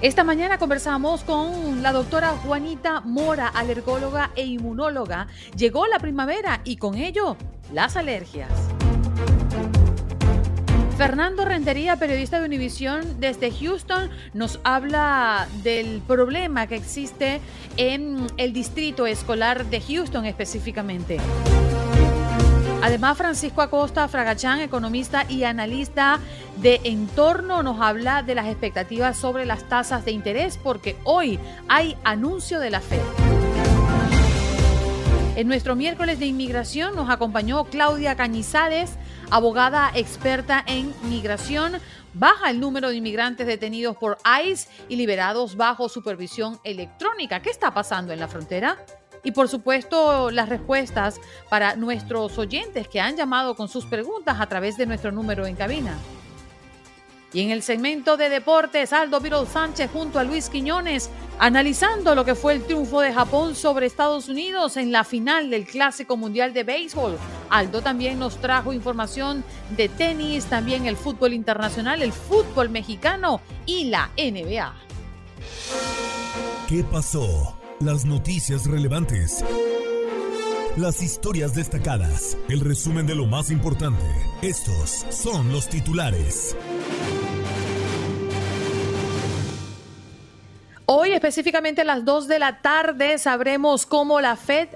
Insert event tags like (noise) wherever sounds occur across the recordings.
Esta mañana conversamos con la doctora Juanita Mora, alergóloga e inmunóloga. Llegó la primavera y con ello las alergias. Fernando Rentería, periodista de Univisión desde Houston, nos habla del problema que existe en el distrito escolar de Houston específicamente. Además, Francisco Acosta Fragachán, economista y analista de entorno, nos habla de las expectativas sobre las tasas de interés porque hoy hay anuncio de la FED. En nuestro miércoles de inmigración nos acompañó Claudia Cañizales, abogada experta en migración. Baja el número de inmigrantes detenidos por ICE y liberados bajo supervisión electrónica. ¿Qué está pasando en la frontera? Y por supuesto, las respuestas para nuestros oyentes que han llamado con sus preguntas a través de nuestro número en cabina. Y en el segmento de deportes, Aldo Virol Sánchez junto a Luis Quiñones, analizando lo que fue el triunfo de Japón sobre Estados Unidos en la final del Clásico Mundial de Béisbol. Aldo también nos trajo información de tenis, también el fútbol internacional, el fútbol mexicano y la NBA. ¿Qué pasó? Las noticias relevantes. Las historias destacadas. El resumen de lo más importante. Estos son los titulares. Hoy, específicamente a las 2 de la tarde, sabremos cómo la Fed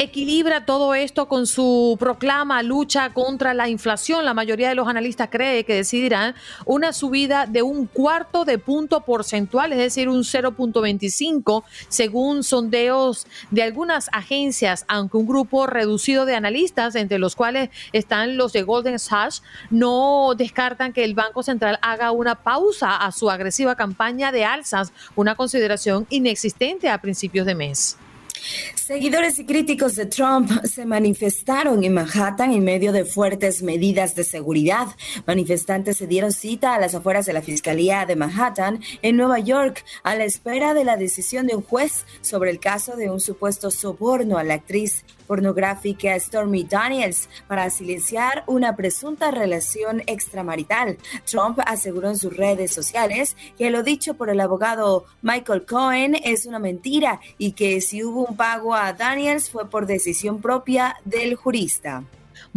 equilibra todo esto con su proclama lucha contra la inflación. La mayoría de los analistas cree que decidirán una subida de un cuarto de punto porcentual, es decir, un 0.25, según sondeos de algunas agencias, aunque un grupo reducido de analistas, entre los cuales están los de Golden Sachs, no descartan que el Banco Central haga una pausa a su agresiva campaña de alzas, una consideración inexistente a principios de mes. Seguidores y críticos de Trump se manifestaron en Manhattan en medio de fuertes medidas de seguridad. Manifestantes se dieron cita a las afueras de la Fiscalía de Manhattan en Nueva York a la espera de la decisión de un juez sobre el caso de un supuesto soborno a la actriz pornográfica Stormy Daniels para silenciar una presunta relación extramarital. Trump aseguró en sus redes sociales que lo dicho por el abogado Michael Cohen es una mentira y que si hubo un pago a Daniels fue por decisión propia del jurista.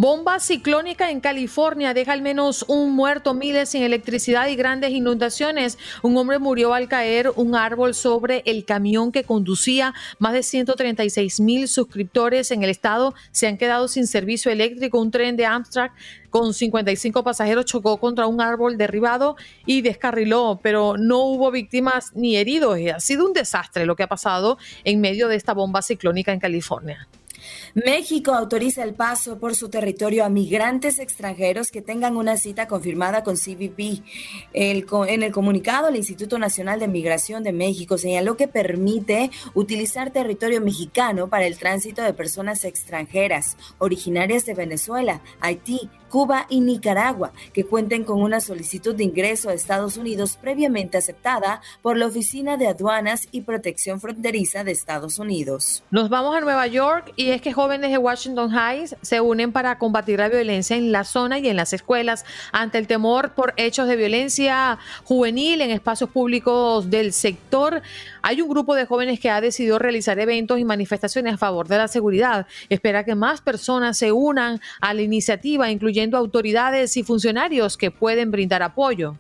Bomba ciclónica en California deja al menos un muerto, miles sin electricidad y grandes inundaciones. Un hombre murió al caer un árbol sobre el camión que conducía. Más de 136 mil suscriptores en el estado se han quedado sin servicio eléctrico. Un tren de Amtrak con 55 pasajeros chocó contra un árbol derribado y descarriló, pero no hubo víctimas ni heridos. Ha sido un desastre lo que ha pasado en medio de esta bomba ciclónica en California. México autoriza el paso por su territorio a migrantes extranjeros que tengan una cita confirmada con CBP. en el comunicado, el Instituto Nacional de Migración de México señaló que permite utilizar territorio mexicano para el tránsito de personas extranjeras originarias de Venezuela, Haití, Cuba y Nicaragua, que cuenten con una solicitud de ingreso a Estados Unidos previamente aceptada por la Oficina de Aduanas y Protección Fronteriza de Estados Unidos. Nos vamos a Nueva York y es que jóvenes de Washington Heights se unen para combatir la violencia en la zona y en las escuelas ante el temor por hechos de violencia juvenil en espacios públicos del sector. Hay un grupo de jóvenes que ha decidido realizar eventos y manifestaciones a favor de la seguridad. Espera que más personas se unan a la iniciativa, incluyendo autoridades y funcionarios que pueden brindar apoyo.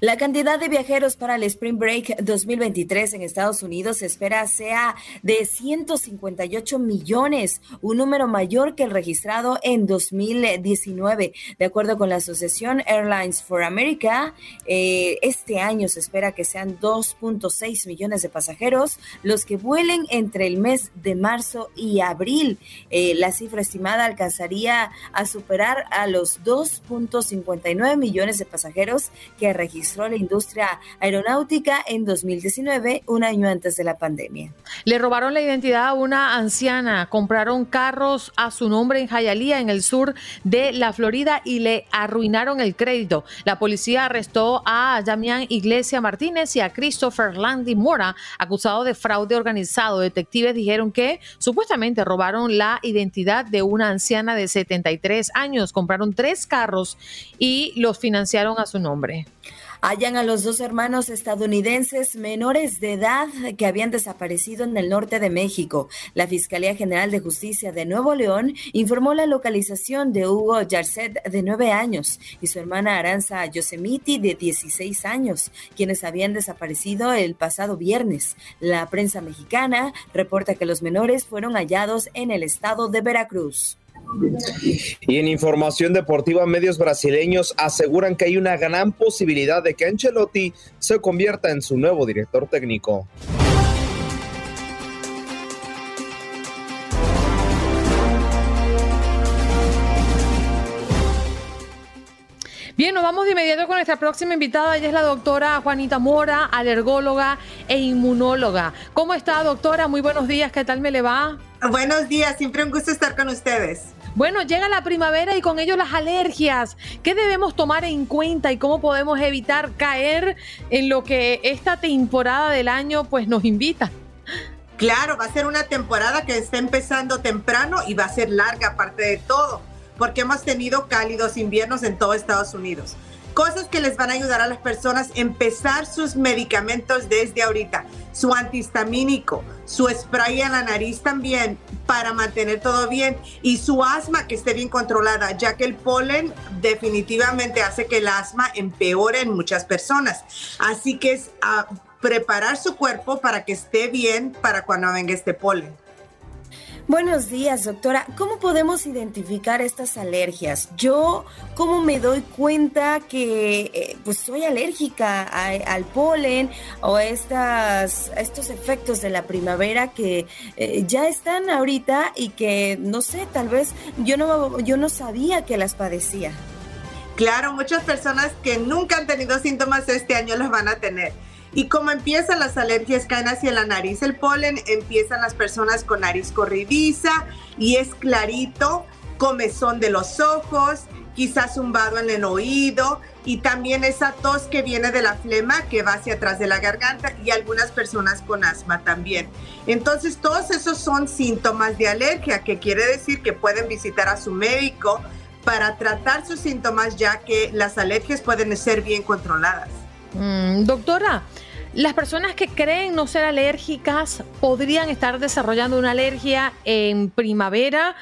La cantidad de viajeros para el Spring Break 2023 en Estados Unidos se espera sea de 158 millones, un número mayor que el registrado en 2019. De acuerdo con la Asociación Airlines for America, eh, este año se espera que sean 2.6 millones de pasajeros los que vuelen entre el mes de marzo y abril. Eh, la cifra estimada alcanzaría a superar a los 2.59 millones de pasajeros que registraron la industria aeronáutica en 2019, un año antes de la pandemia. Le robaron la identidad a una anciana, compraron carros a su nombre en Hialeah, en el sur de la Florida, y le arruinaron el crédito. La policía arrestó a Damián Iglesia Martínez y a Christopher Landy Mora, acusados de fraude organizado. Detectives dijeron que supuestamente robaron la identidad de una anciana de 73 años, compraron tres carros y los financiaron a su nombre hallan a los dos hermanos estadounidenses menores de edad que habían desaparecido en el norte de México. La Fiscalía General de Justicia de Nuevo León informó la localización de Hugo Yarcet, de nueve años, y su hermana Aranza Yosemiti, de 16 años, quienes habían desaparecido el pasado viernes. La prensa mexicana reporta que los menores fueron hallados en el estado de Veracruz. Y en información deportiva, medios brasileños aseguran que hay una gran posibilidad de que Ancelotti se convierta en su nuevo director técnico. Bien, nos vamos de inmediato con nuestra próxima invitada. Ella es la doctora Juanita Mora, alergóloga e inmunóloga. ¿Cómo está, doctora? Muy buenos días. ¿Qué tal me le va? Buenos días. Siempre un gusto estar con ustedes. Bueno, llega la primavera y con ello las alergias. ¿Qué debemos tomar en cuenta y cómo podemos evitar caer en lo que esta temporada del año pues nos invita? Claro, va a ser una temporada que está empezando temprano y va a ser larga aparte de todo porque hemos tenido cálidos inviernos en todo Estados Unidos. Cosas que les van a ayudar a las personas a empezar sus medicamentos desde ahorita. Su antihistamínico, su spray en la nariz también para mantener todo bien y su asma que esté bien controlada, ya que el polen definitivamente hace que el asma empeore en muchas personas. Así que es a ah, preparar su cuerpo para que esté bien para cuando venga este polen. Buenos días, doctora. ¿Cómo podemos identificar estas alergias? Yo, ¿cómo me doy cuenta que eh, pues soy alérgica al polen o a, estas, estos efectos de la primavera que eh, ya están ahorita y que, no sé, tal vez yo no, yo no sabía que las padecía? Claro, muchas personas que nunca han tenido síntomas este año los van a tener. Y como empiezan las alergias, caen hacia la nariz el polen, empiezan las personas con nariz corridiza y es clarito, comezón de los ojos, quizás zumbado en el oído y también esa tos que viene de la flema que va hacia atrás de la garganta y algunas personas con asma también. Entonces todos esos son síntomas de alergia, que quiere decir que pueden visitar a su médico para tratar sus síntomas ya que las alergias pueden ser bien controladas. Mm, doctora, las personas que creen no ser alérgicas podrían estar desarrollando una alergia en primavera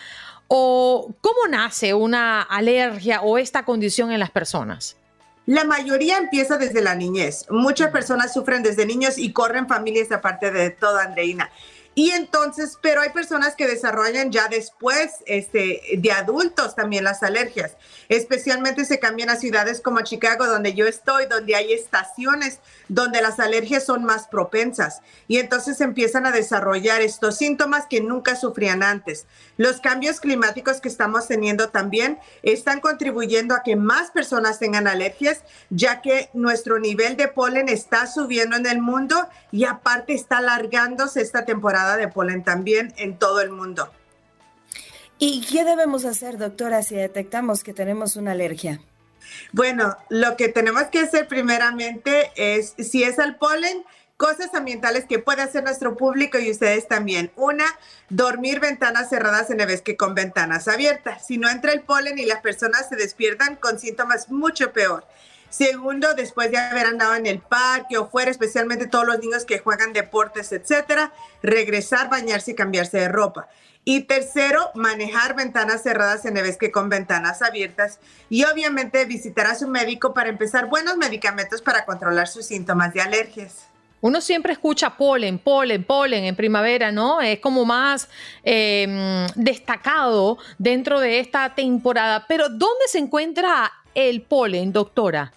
o cómo nace una alergia o esta condición en las personas. La mayoría empieza desde la niñez. Muchas personas sufren desde niños y corren familias aparte de toda Andreina. Y entonces, pero hay personas que desarrollan ya después este, de adultos también las alergias. Especialmente se cambian a ciudades como Chicago, donde yo estoy, donde hay estaciones donde las alergias son más propensas. Y entonces empiezan a desarrollar estos síntomas que nunca sufrían antes. Los cambios climáticos que estamos teniendo también están contribuyendo a que más personas tengan alergias, ya que nuestro nivel de polen está subiendo en el mundo y aparte está alargándose esta temporada de polen también en todo el mundo. ¿Y qué debemos hacer, doctora, si detectamos que tenemos una alergia? Bueno, lo que tenemos que hacer primeramente es, si es al polen, cosas ambientales que puede hacer nuestro público y ustedes también. Una, dormir ventanas cerradas en vez que con ventanas abiertas. Si no entra el polen y las personas se despiertan con síntomas mucho peor. Segundo, después de haber andado en el parque o fuera, especialmente todos los niños que juegan deportes, etcétera, regresar, bañarse y cambiarse de ropa. Y tercero, manejar ventanas cerradas en vez que con ventanas abiertas. Y obviamente visitar a su médico para empezar buenos medicamentos para controlar sus síntomas de alergias. Uno siempre escucha polen, polen, polen en primavera, ¿no? Es como más em, destacado dentro de esta temporada. Pero ¿dónde se encuentra el polen, doctora?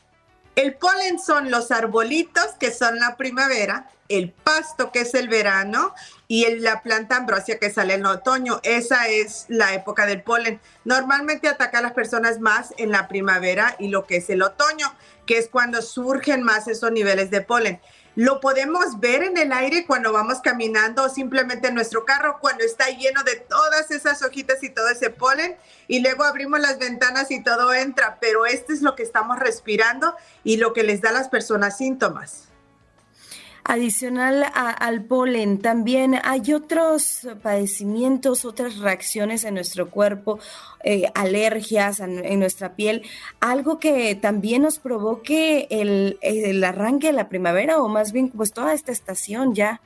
El polen son los arbolitos que son la primavera, el pasto que es el verano y la planta ambrosia que sale en otoño. Esa es la época del polen. Normalmente ataca a las personas más en la primavera y lo que es el otoño, que es cuando surgen más esos niveles de polen. Lo podemos ver en el aire cuando vamos caminando o simplemente en nuestro carro cuando está lleno de todas esas hojitas y todo ese polen y luego abrimos las ventanas y todo entra, pero este es lo que estamos respirando y lo que les da a las personas síntomas. Adicional al polen, también hay otros padecimientos, otras reacciones en nuestro cuerpo, eh, alergias en, nuestra piel, algo que también nos provoque el, el arranque de la primavera o más bien pues toda esta estación ya.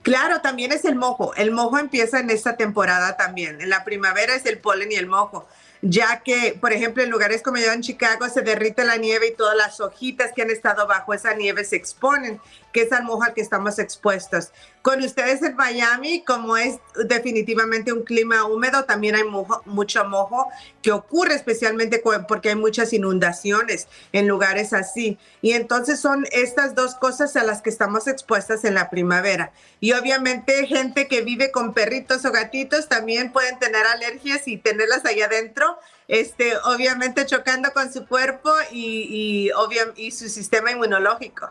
Claro, también es el mojo. El mojo empieza en esta temporada también. En la primavera es el polen y el mojo ya que, por ejemplo, en lugares como yo en Chicago se derrite la nieve y todas las hojitas que han estado bajo esa nieve se exponen, que es al mojo que estamos expuestos. Con ustedes en Miami, como es definitivamente un clima húmedo, también hay mucho mojo que ocurre especialmente porque hay muchas inundaciones en lugares así. Y entonces son estas dos cosas a las que estamos expuestas en la primavera. Y obviamente gente que vive con perritos o gatitos también pueden tener alergias y tenerlas ahí adentro este, obviamente chocando con su cuerpo y, y, y su sistema inmunológico.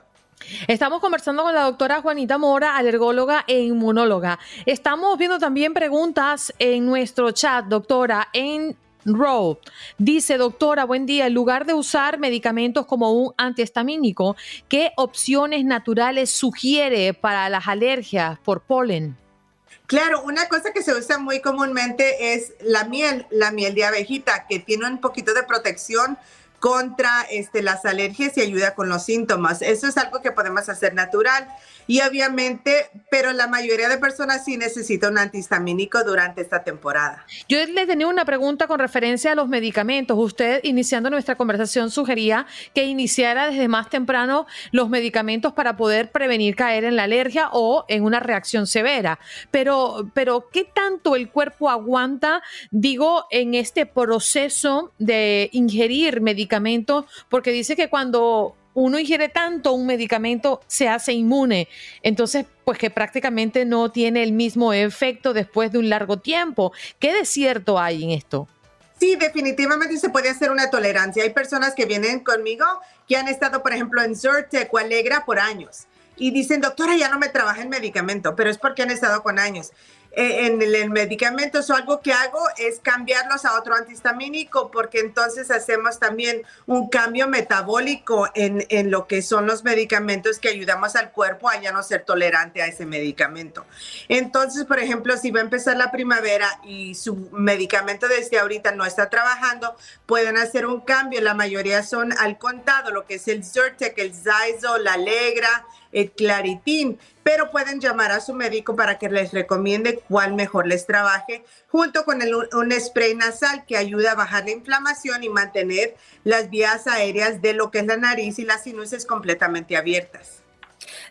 Estamos conversando con la doctora Juanita Mora, alergóloga e inmunóloga. Estamos viendo también preguntas en nuestro chat, doctora, en Row. Dice, doctora, buen día. En lugar de usar medicamentos como un antihistamínico, ¿qué opciones naturales sugiere para las alergias por polen? Claro, una cosa que se usa muy comúnmente es la miel, la miel de abejita, que tiene un poquito de protección contra este, las alergias y ayuda con los síntomas. Eso es algo que podemos hacer natural. Y obviamente, pero la mayoría de personas sí necesita un antihistamínico durante esta temporada. Yo le tenía una pregunta con referencia a los medicamentos. Usted, iniciando nuestra conversación, sugería que iniciara desde más temprano los medicamentos para poder prevenir caer en la alergia o en una reacción severa. Pero, pero ¿qué tanto el cuerpo aguanta, digo, en este proceso de ingerir medicamentos? Porque dice que cuando uno ingiere tanto un medicamento, se hace inmune. Entonces, pues que prácticamente no tiene el mismo efecto después de un largo tiempo. ¿Qué de cierto hay en esto? Sí, definitivamente se puede hacer una tolerancia. Hay personas que vienen conmigo que han estado, por ejemplo, en Zyrtec o Alegra por años y dicen, doctora, ya no me trabaja el medicamento, pero es porque han estado con años. Eh, en el, medicamento. o algo que hago es cambiarlos a otro antihistamínico porque entonces hacemos también un cambio metabólico en, en, lo que son los medicamentos que ayudamos al cuerpo a ya no ser tolerante a ese medicamento. Entonces, por ejemplo, si va a empezar la primavera y su medicamento desde ahorita no está trabajando, pueden hacer un cambio. La mayoría son al contado, lo que es el Zyrtec, el Zyzo, la Alegra, el Claritin, pero pueden llamar a su médico para que les recomiende cuál mejor les trabaje, junto con un spray nasal que ayuda a bajar la inflamación y mantener las vías aéreas de lo que es la nariz y las sinuses completamente abiertas.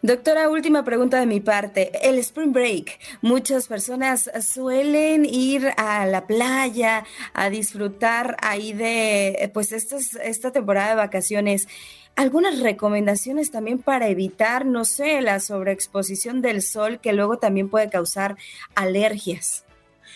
Doctora, última pregunta de mi parte. El Spring Break, muchas personas suelen ir a la playa a disfrutar ahí de pues esta temporada de vacaciones algunas recomendaciones también para evitar, no sé, la sobreexposición del sol que luego también puede causar alergias.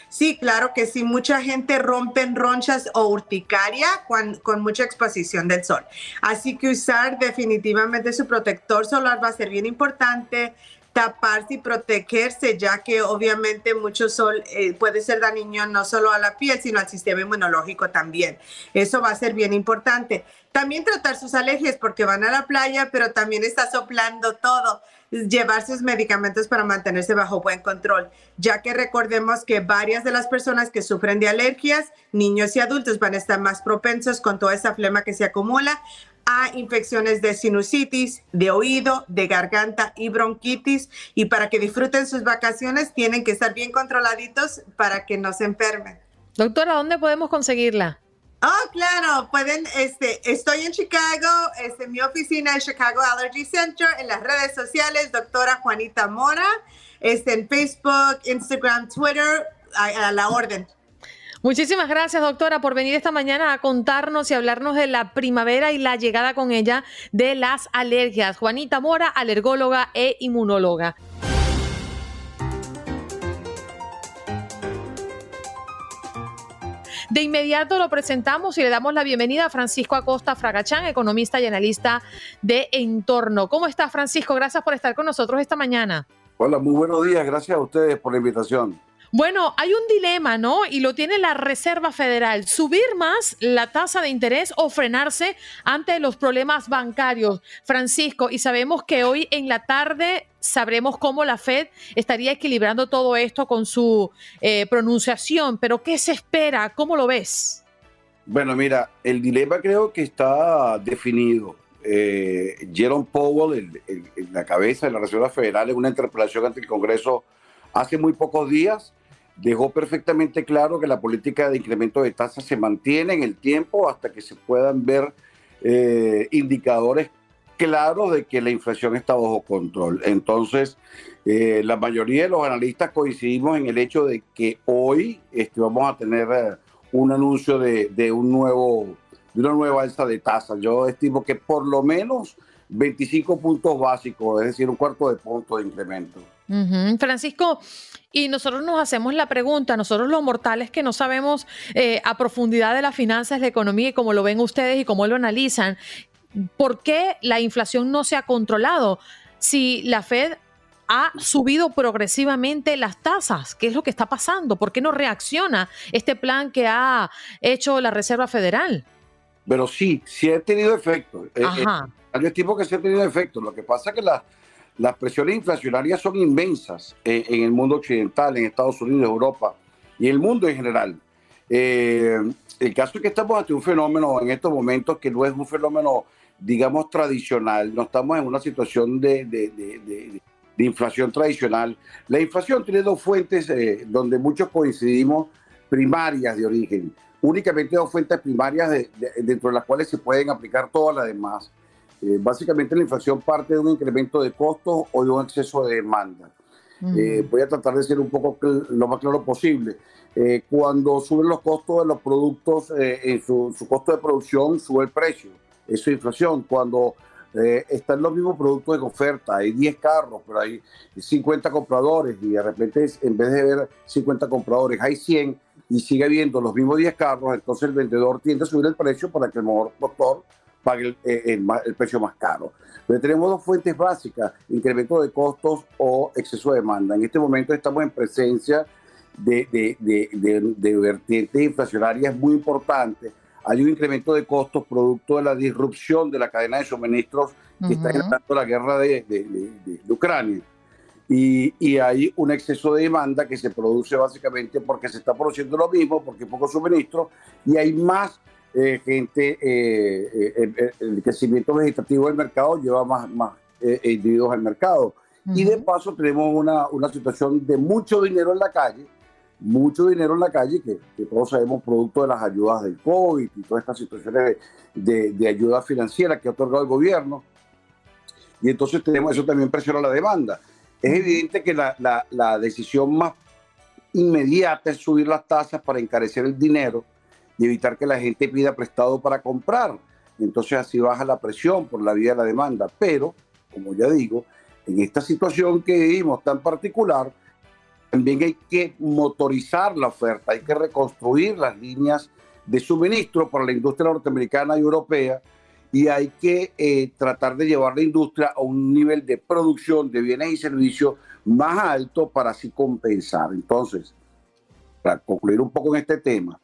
Sí, claro que sí. Mucha gente rompe en ronchas o urticaria con, con, mucha exposición del sol. Así que usar definitivamente su protector solar va a ser bien importante taparse y protegerse, ya que obviamente mucho sol eh, puede ser dañino no solo a la piel, sino al sistema inmunológico también. Eso va a ser bien importante. También tratar sus alergias porque van a la playa, pero también está soplando todo. Llevar sus medicamentos para mantenerse bajo buen control, ya que recordemos que varias de las personas que sufren de alergias, niños y adultos, van a estar más propensos con toda esa flema que se acumula a infecciones de sinusitis, de oído, de garganta y bronquitis. Y para que disfruten sus vacaciones tienen que estar bien controladitos para que no se enfermen. Doctora, ¿dónde podemos conseguirla? Oh, claro, pueden, este, estoy en Chicago, este, mi oficina es Chicago Allergy Center, en las redes sociales, doctora Juanita Mora, este, en Facebook, Instagram, Twitter, a la orden. Muchísimas gracias, doctora, por venir esta mañana a contarnos y hablarnos de la primavera y la llegada con ella de las alergias. Juanita Mora, alergóloga e inmunóloga. De inmediato lo presentamos y le damos la bienvenida a Francisco Acosta Fragachán, economista y analista de Entorno. ¿Cómo está, Francisco? Gracias por estar con nosotros esta mañana. Hola, muy buenos días. Gracias a ustedes por la invitación. Bueno, hay un dilema, ¿no? Y lo tiene la Reserva Federal, subir más la tasa de interés o frenarse ante los problemas bancarios. Francisco, y sabemos que hoy en la tarde sabremos cómo la Fed estaría equilibrando todo esto con su eh, pronunciación, pero ¿qué se espera? ¿Cómo lo ves? Bueno, mira, el dilema creo que está definido. Eh, Jerome Powell, en la cabeza de la Reserva Federal, en una interpelación ante el Congreso hace muy pocos días, dejó perfectamente claro que la política de incremento de tasas se mantiene en el tiempo hasta que se puedan ver eh, indicadores claros de que la inflación está bajo control. Entonces, eh, la mayoría de los analistas coincidimos en el hecho de que hoy este, vamos a tener eh, un anuncio de, de, un nuevo, de una nueva alza de tasas. Yo estimo que por lo menos 25 puntos básicos, es decir, un cuarto de punto de incremento. Francisco, y nosotros nos hacemos la pregunta, nosotros los mortales que no sabemos eh, a profundidad de las finanzas, la economía y cómo lo ven ustedes y cómo lo analizan, ¿por qué la inflación no se ha controlado? Si la Fed ha subido progresivamente las tasas. ¿Qué es lo que está pasando? ¿Por qué no reacciona este plan que ha hecho la Reserva Federal? Pero sí, sí ha tenido efecto. Eh, eh, Ajá. Estimo que sí ha tenido efecto. Lo que pasa es que la, las presiones inflacionarias son inmensas en, el mundo occidental, en Estados Unidos, Europa y el mundo en general. Eh, el caso es que estamos ante un fenómeno en estos momentos que no es un fenómeno, digamos, tradicional. No estamos en una situación de, de, de, de inflación tradicional. La inflación tiene dos fuentes eh, donde muchos coincidimos primarias de origen. Únicamente dos fuentes primarias dentro de las cuales se pueden aplicar todas las demás. Eh, básicamente la inflación parte de un incremento de costos o de un exceso de demanda. Eh, voy a tratar de ser un poco lo más claro posible. Eh, cuando suben los costos de los productos, en su, costo de producción sube el precio. Eso es inflación. Cuando están los mismos productos en oferta, hay 10 carros, pero hay 50 compradores y de repente en vez de ver 50 compradores hay 100 y sigue habiendo los mismos 10 carros, entonces el vendedor tiende a subir el precio para que el mejor doctor pague eh, el, precio más caro. Pero tenemos dos fuentes básicas, incremento de costos o exceso de demanda. En este momento estamos en presencia de, de, vertientes inflacionarias muy importantes. Hay un incremento de costos producto de la disrupción de la cadena de suministros que está generando la guerra de, Ucrania. Y, y, hay un exceso de demanda que se produce básicamente porque se está produciendo lo mismo, porque hay poco suministro y hay más eh, gente, eh, eh, el, crecimiento vegetativo del mercado lleva más, más individuos al mercado. Y de paso tenemos una, una, situación de mucho dinero en la calle, mucho dinero en la calle, que, que, todos sabemos producto de las ayudas del COVID y todas estas situaciones de, de, ayuda financiera que ha otorgado el gobierno. Y entonces tenemos eso también presiona la demanda. Es evidente que la, la, la decisión más inmediata es subir las tasas para encarecer el dinero y evitar que la gente pida prestado para comprar. Entonces así baja la presión por la vía de la demanda. Pero, como ya digo, en esta situación que vivimos tan particular, también hay que motorizar la oferta, hay que reconstruir las líneas de suministro para la industria norteamericana y europea y hay que eh, tratar de llevar la industria a un nivel de producción de bienes y servicios más alto para así compensar. Entonces, para concluir un poco en este tema,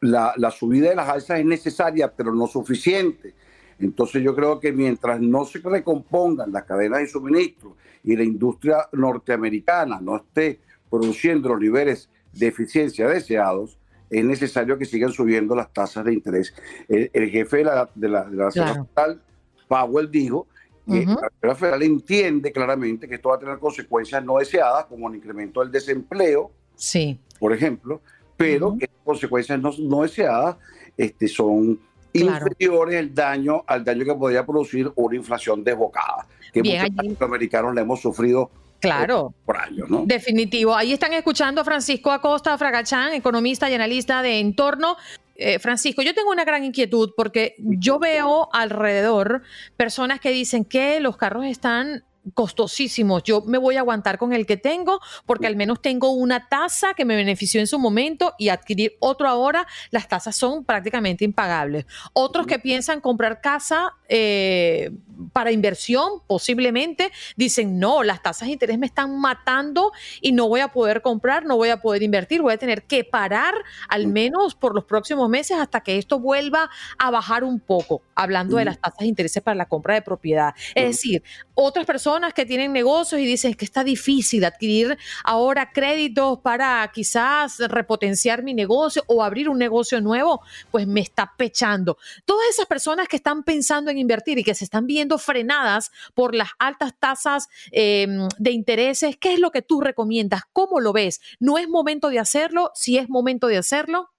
la, subida de las alzas es necesaria, pero no suficiente. Entonces yo creo que mientras no se recompongan las cadenas de suministro y la industria norteamericana no esté produciendo los niveles de eficiencia deseados, es necesario que sigan subiendo las tasas de interés. El, jefe de la, de la, de la Federal, Powell, dijo que la Reserva Federal entiende claramente que esto va a tener consecuencias no deseadas, como el incremento del desempleo, sí. por ejemplo, pero que consecuencias no, no deseadas este, son inferiores el daño, al daño que podría producir una inflación desbocada, que muchos americanos le hemos sufrido Claro. Por años, ¿no? Definitivo. Ahí están escuchando a Francisco Acosta Fragachán, economista y analista de entorno. Eh, Francisco, yo tengo una gran inquietud porque yo veo alrededor personas que dicen que los carros están costosísimos. Yo me voy a aguantar con el que tengo porque al menos tengo una tasa que me benefició en su momento y adquirir otro ahora, las tasas son prácticamente impagables. Otros que piensan comprar casa eh, para inversión, posiblemente, dicen, no, las tasas de interés me están matando y no voy a poder comprar, no voy a poder invertir, voy a tener que parar al menos por los próximos meses hasta que esto vuelva a bajar un poco, hablando de las tasas de interés para la compra de propiedad. Es decir, otras personas que tienen negocios y dicen que está difícil adquirir ahora créditos para quizás repotenciar mi negocio o abrir un negocio nuevo, pues me está pechando. Todas esas personas que están pensando en invertir y que se están viendo frenadas por las altas tasas em, de intereses, ¿qué es lo que tú recomiendas? ¿Cómo lo ves? ¿No es momento de hacerlo? ¿Si es momento de hacerlo?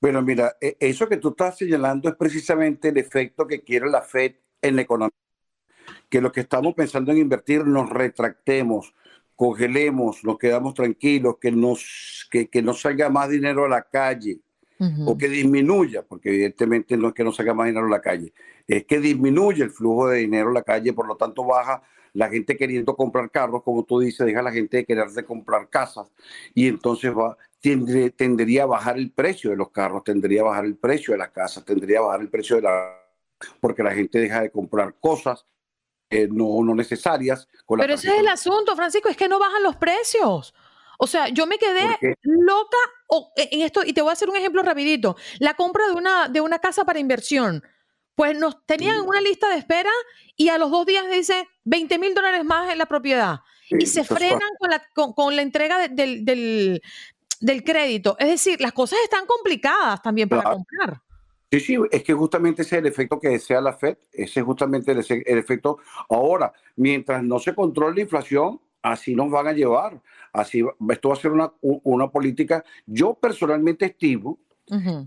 Bueno, mira, e, eso que tú estás señalando es precisamente el efecto que quiere la Fed en la economía que los que estamos pensando en invertir nos retractemos, congelemos, nos quedamos tranquilos, que, nos, que, que no salga más dinero a la calle o que disminuya, porque evidentemente no es que no salga más dinero a la calle, es que disminuye el flujo de dinero a la calle, por lo tanto baja la gente queriendo comprar carros, como tú dices, deja a la gente de querer de comprar casas y entonces va, tendría a bajar el precio de los carros, tendría a bajar el precio de las casas, tendría a bajar el precio de la porque la gente deja de comprar cosas no, no necesarias. Pero ese es el asunto, Francisco, es que no bajan los precios. O sea, yo me quedé loca en esto, y te voy a hacer un ejemplo rapidito. La compra de una, de una casa para inversión. Pues nos tenían en una lista de espera y a los dos días dice 20 mil dólares más en la propiedad. y se frenan con la, con, la entrega del, del, crédito. Es decir, las cosas están complicadas también para comprar. Sí, sí, es que justamente ese es el efecto que desea la Fed, ese es justamente el, efecto. Ahora, mientras no se controle la inflación, así nos van a llevar. Así, esto va a ser una, una política. Yo personalmente estimo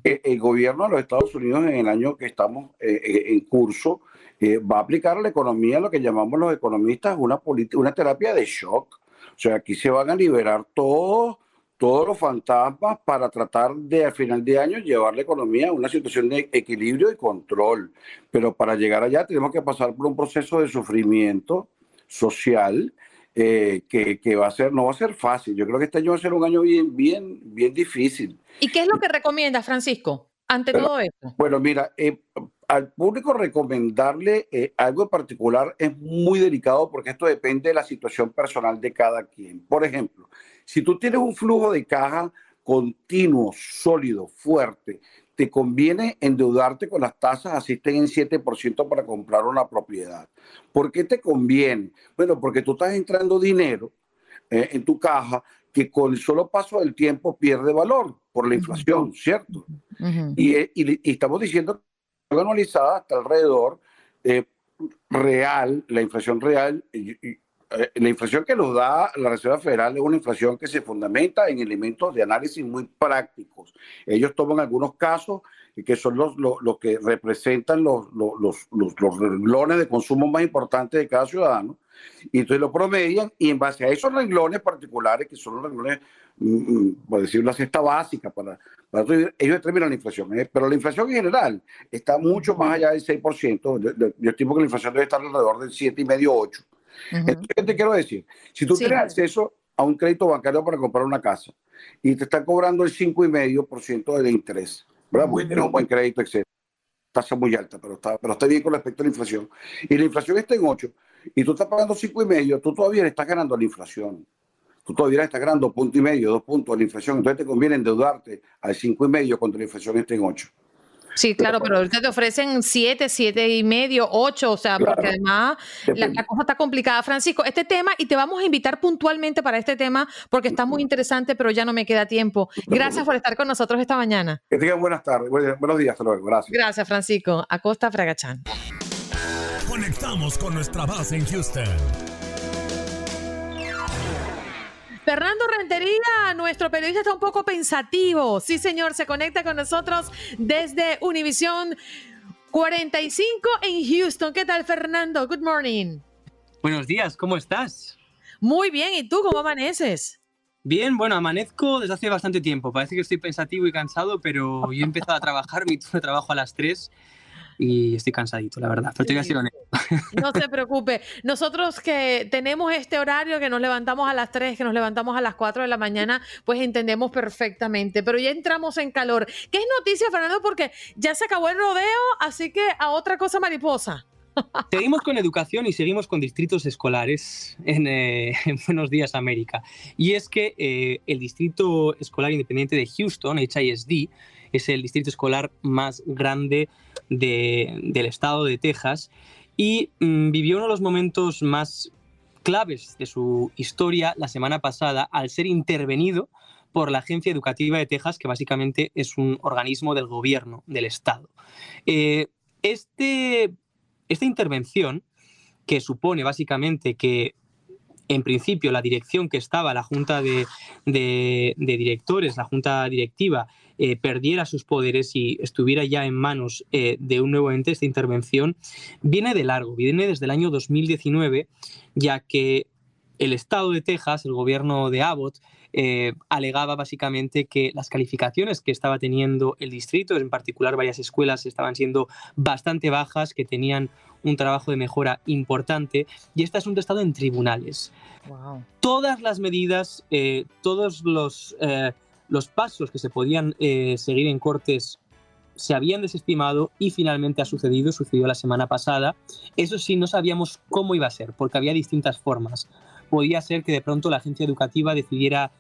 que el gobierno de los Estados Unidos en el año que estamos eh, eh, en curso eh, va a aplicar a la economía lo que llamamos los economistas una, una terapia de shock. O sea, aquí se van a liberar todos todos los fantasmas para tratar de al final de año llevar la economía a una situación de equilibrio y control. Pero para llegar allá tenemos que pasar por un proceso de sufrimiento social eh, que, que, va a ser, no va a ser fácil. Yo creo que este año va a ser un año bien, bien, bien difícil. ¿Y qué es lo que recomienda Francisco ante todo esto? Bueno, mira, eh, al público recomendarle eh, algo en particular es muy delicado porque esto depende de la situación personal de cada quien. Por ejemplo, si tú tienes un flujo de caja continuo, sólido, fuerte, te conviene endeudarte con las tasas así estén en 7% para comprar una propiedad. ¿Por qué te conviene? Bueno, porque tú estás entrando dinero eh, en tu caja que con el solo paso del tiempo pierde valor por la inflación, ¿cierto? Eh, y, estamos diciendo que anualizada hasta alrededor eh, real, la inflación real, eh, la inflación que nos da la Reserva Federal es una inflación que se fundamenta en elementos de análisis muy prácticos. Ellos toman algunos casos que son los, los, que representan los, los, los, renglones de consumo más importantes de cada ciudadano, y entonces lo promedian, y en base a esos renglones particulares, que son los renglones, mm, mm, por decirlo, la cesta básica, para, ellos determinan la inflación. ¿eh? Pero la inflación en general está mucho más allá del 6%. Yo, estimo que la inflación debe estar alrededor del 7,5-8%. ¿Qué te quiero decir? Si tú tienes acceso a un crédito bancario para comprar una casa y te están cobrando el 5,5% de interés, ¿verdad? Porque tienes un buen crédito, etc. Tasa muy alta, pero está, pero está bien con respecto a la inflación. Y la inflación está en 8 y tú estás pagando 5,5, tú todavía le estás ganando la inflación. Tú todavía le estás ganando punto y medio, dos puntos a la inflación. Entonces te conviene endeudarte al 5,5 cuando la inflación esté en 8. Sí, claro, pero ahorita te ofrecen siete, siete y medio, ocho, o sea, porque además la, cosa está complicada. Francisco, este tema, y te vamos a invitar puntualmente para este tema, porque está muy interesante, pero ya no me queda tiempo. Gracias por estar con nosotros esta mañana. Que tengan buenas tardes, buenos días, hasta luego, gracias. Gracias, Francisco. Acosta Fragachán. Conectamos con nuestra base en Houston. Fernando Rentería, nuestro periodista está un poco pensativo. Sí, señor, se conecta con nosotros desde Univisión 45 en Houston. ¿Qué tal, Fernando? Good morning. Buenos días, ¿cómo estás? Muy bien, ¿y tú cómo amaneces? Bien, bueno, amanezco desde hace bastante tiempo. Parece que estoy pensativo y cansado, pero yo he empezado a trabajar, mi turno de trabajo a las 3 y estoy cansadito, la verdad. Pero te voy a decir. No se preocupe. Nosotros que tenemos este horario, que nos levantamos a las 3, que nos levantamos a las 4 de la mañana, pues entendemos perfectamente. Pero ya entramos en calor. ¿Qué es noticia, Fernando? Porque ya se acabó el rodeo, así que a otra cosa mariposa. Seguimos con educación y seguimos con distritos escolares en, eh, (laughs) Buenos Días América. Y es que eh, el Distrito Escolar Independiente de Houston, HISD, es el distrito escolar más grande del estado de Texas y mm, vivió uno de los momentos más claves de su historia la semana pasada al ser intervenido por la Agencia Educativa de Texas, que básicamente es un organismo del gobierno del estado. Eh, este, esta intervención, que supone básicamente que en principio la dirección que estaba, la junta de, directores, la junta directiva, eh, perdiera sus poderes y estuviera ya en manos eh, de un nuevo ente, esta intervención, viene de largo, viene desde el año 2019, ya que el estado de Texas, el gobierno de Abbott, eh, alegaba básicamente que las calificaciones que estaba teniendo el distrito, en particular varias escuelas, estaban siendo bastante bajas, que tenían un trabajo de mejora importante y este asunto ha estado en tribunales. Todas las medidas, eh, todos los, eh, los pasos que se podían eh, seguir en cortes se habían desestimado y finalmente ha sucedido, sucedió la semana pasada. Eso sí, no sabíamos cómo iba a ser, porque había distintas formas. Podía ser que de pronto la agencia educativa decidiera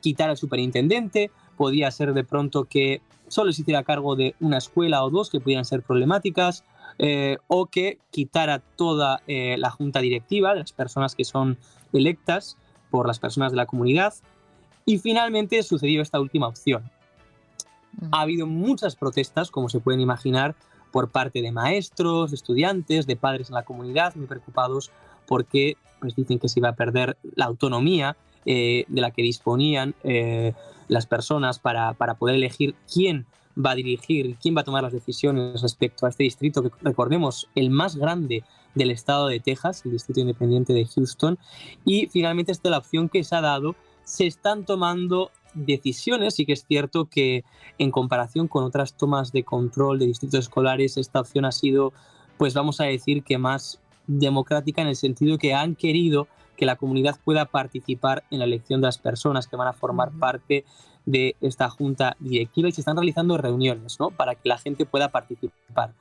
quitar al superintendente, podía ser de pronto que solo se hiciera cargo de una escuela o dos que pudieran ser problemáticas, eh, o que quitara toda eh, la junta directiva de las personas que son electas por las personas de la comunidad. Y finalmente sucedió esta última opción. Ha habido muchas protestas, como se pueden imaginar, por parte de maestros, de estudiantes, de padres en la comunidad, muy preocupados porque pues, dicen que se iba a perder la autonomía eh, de la que disponían las personas para, para poder elegir quién va a dirigir, quién va a tomar las decisiones respecto a este distrito, que recordemos, el más grande del estado de Texas, el distrito independiente de Houston. Y finalmente esta es la opción que se ha dado. Se están tomando decisiones, y que es cierto que en comparación con otras tomas de control de distritos escolares, esta opción ha sido, pues vamos a decir que más democrática en el sentido que han querido que la comunidad pueda participar en la elección de las personas que van a formar parte de esta junta directiva y se están realizando reuniones ¿no? para que la gente pueda participar.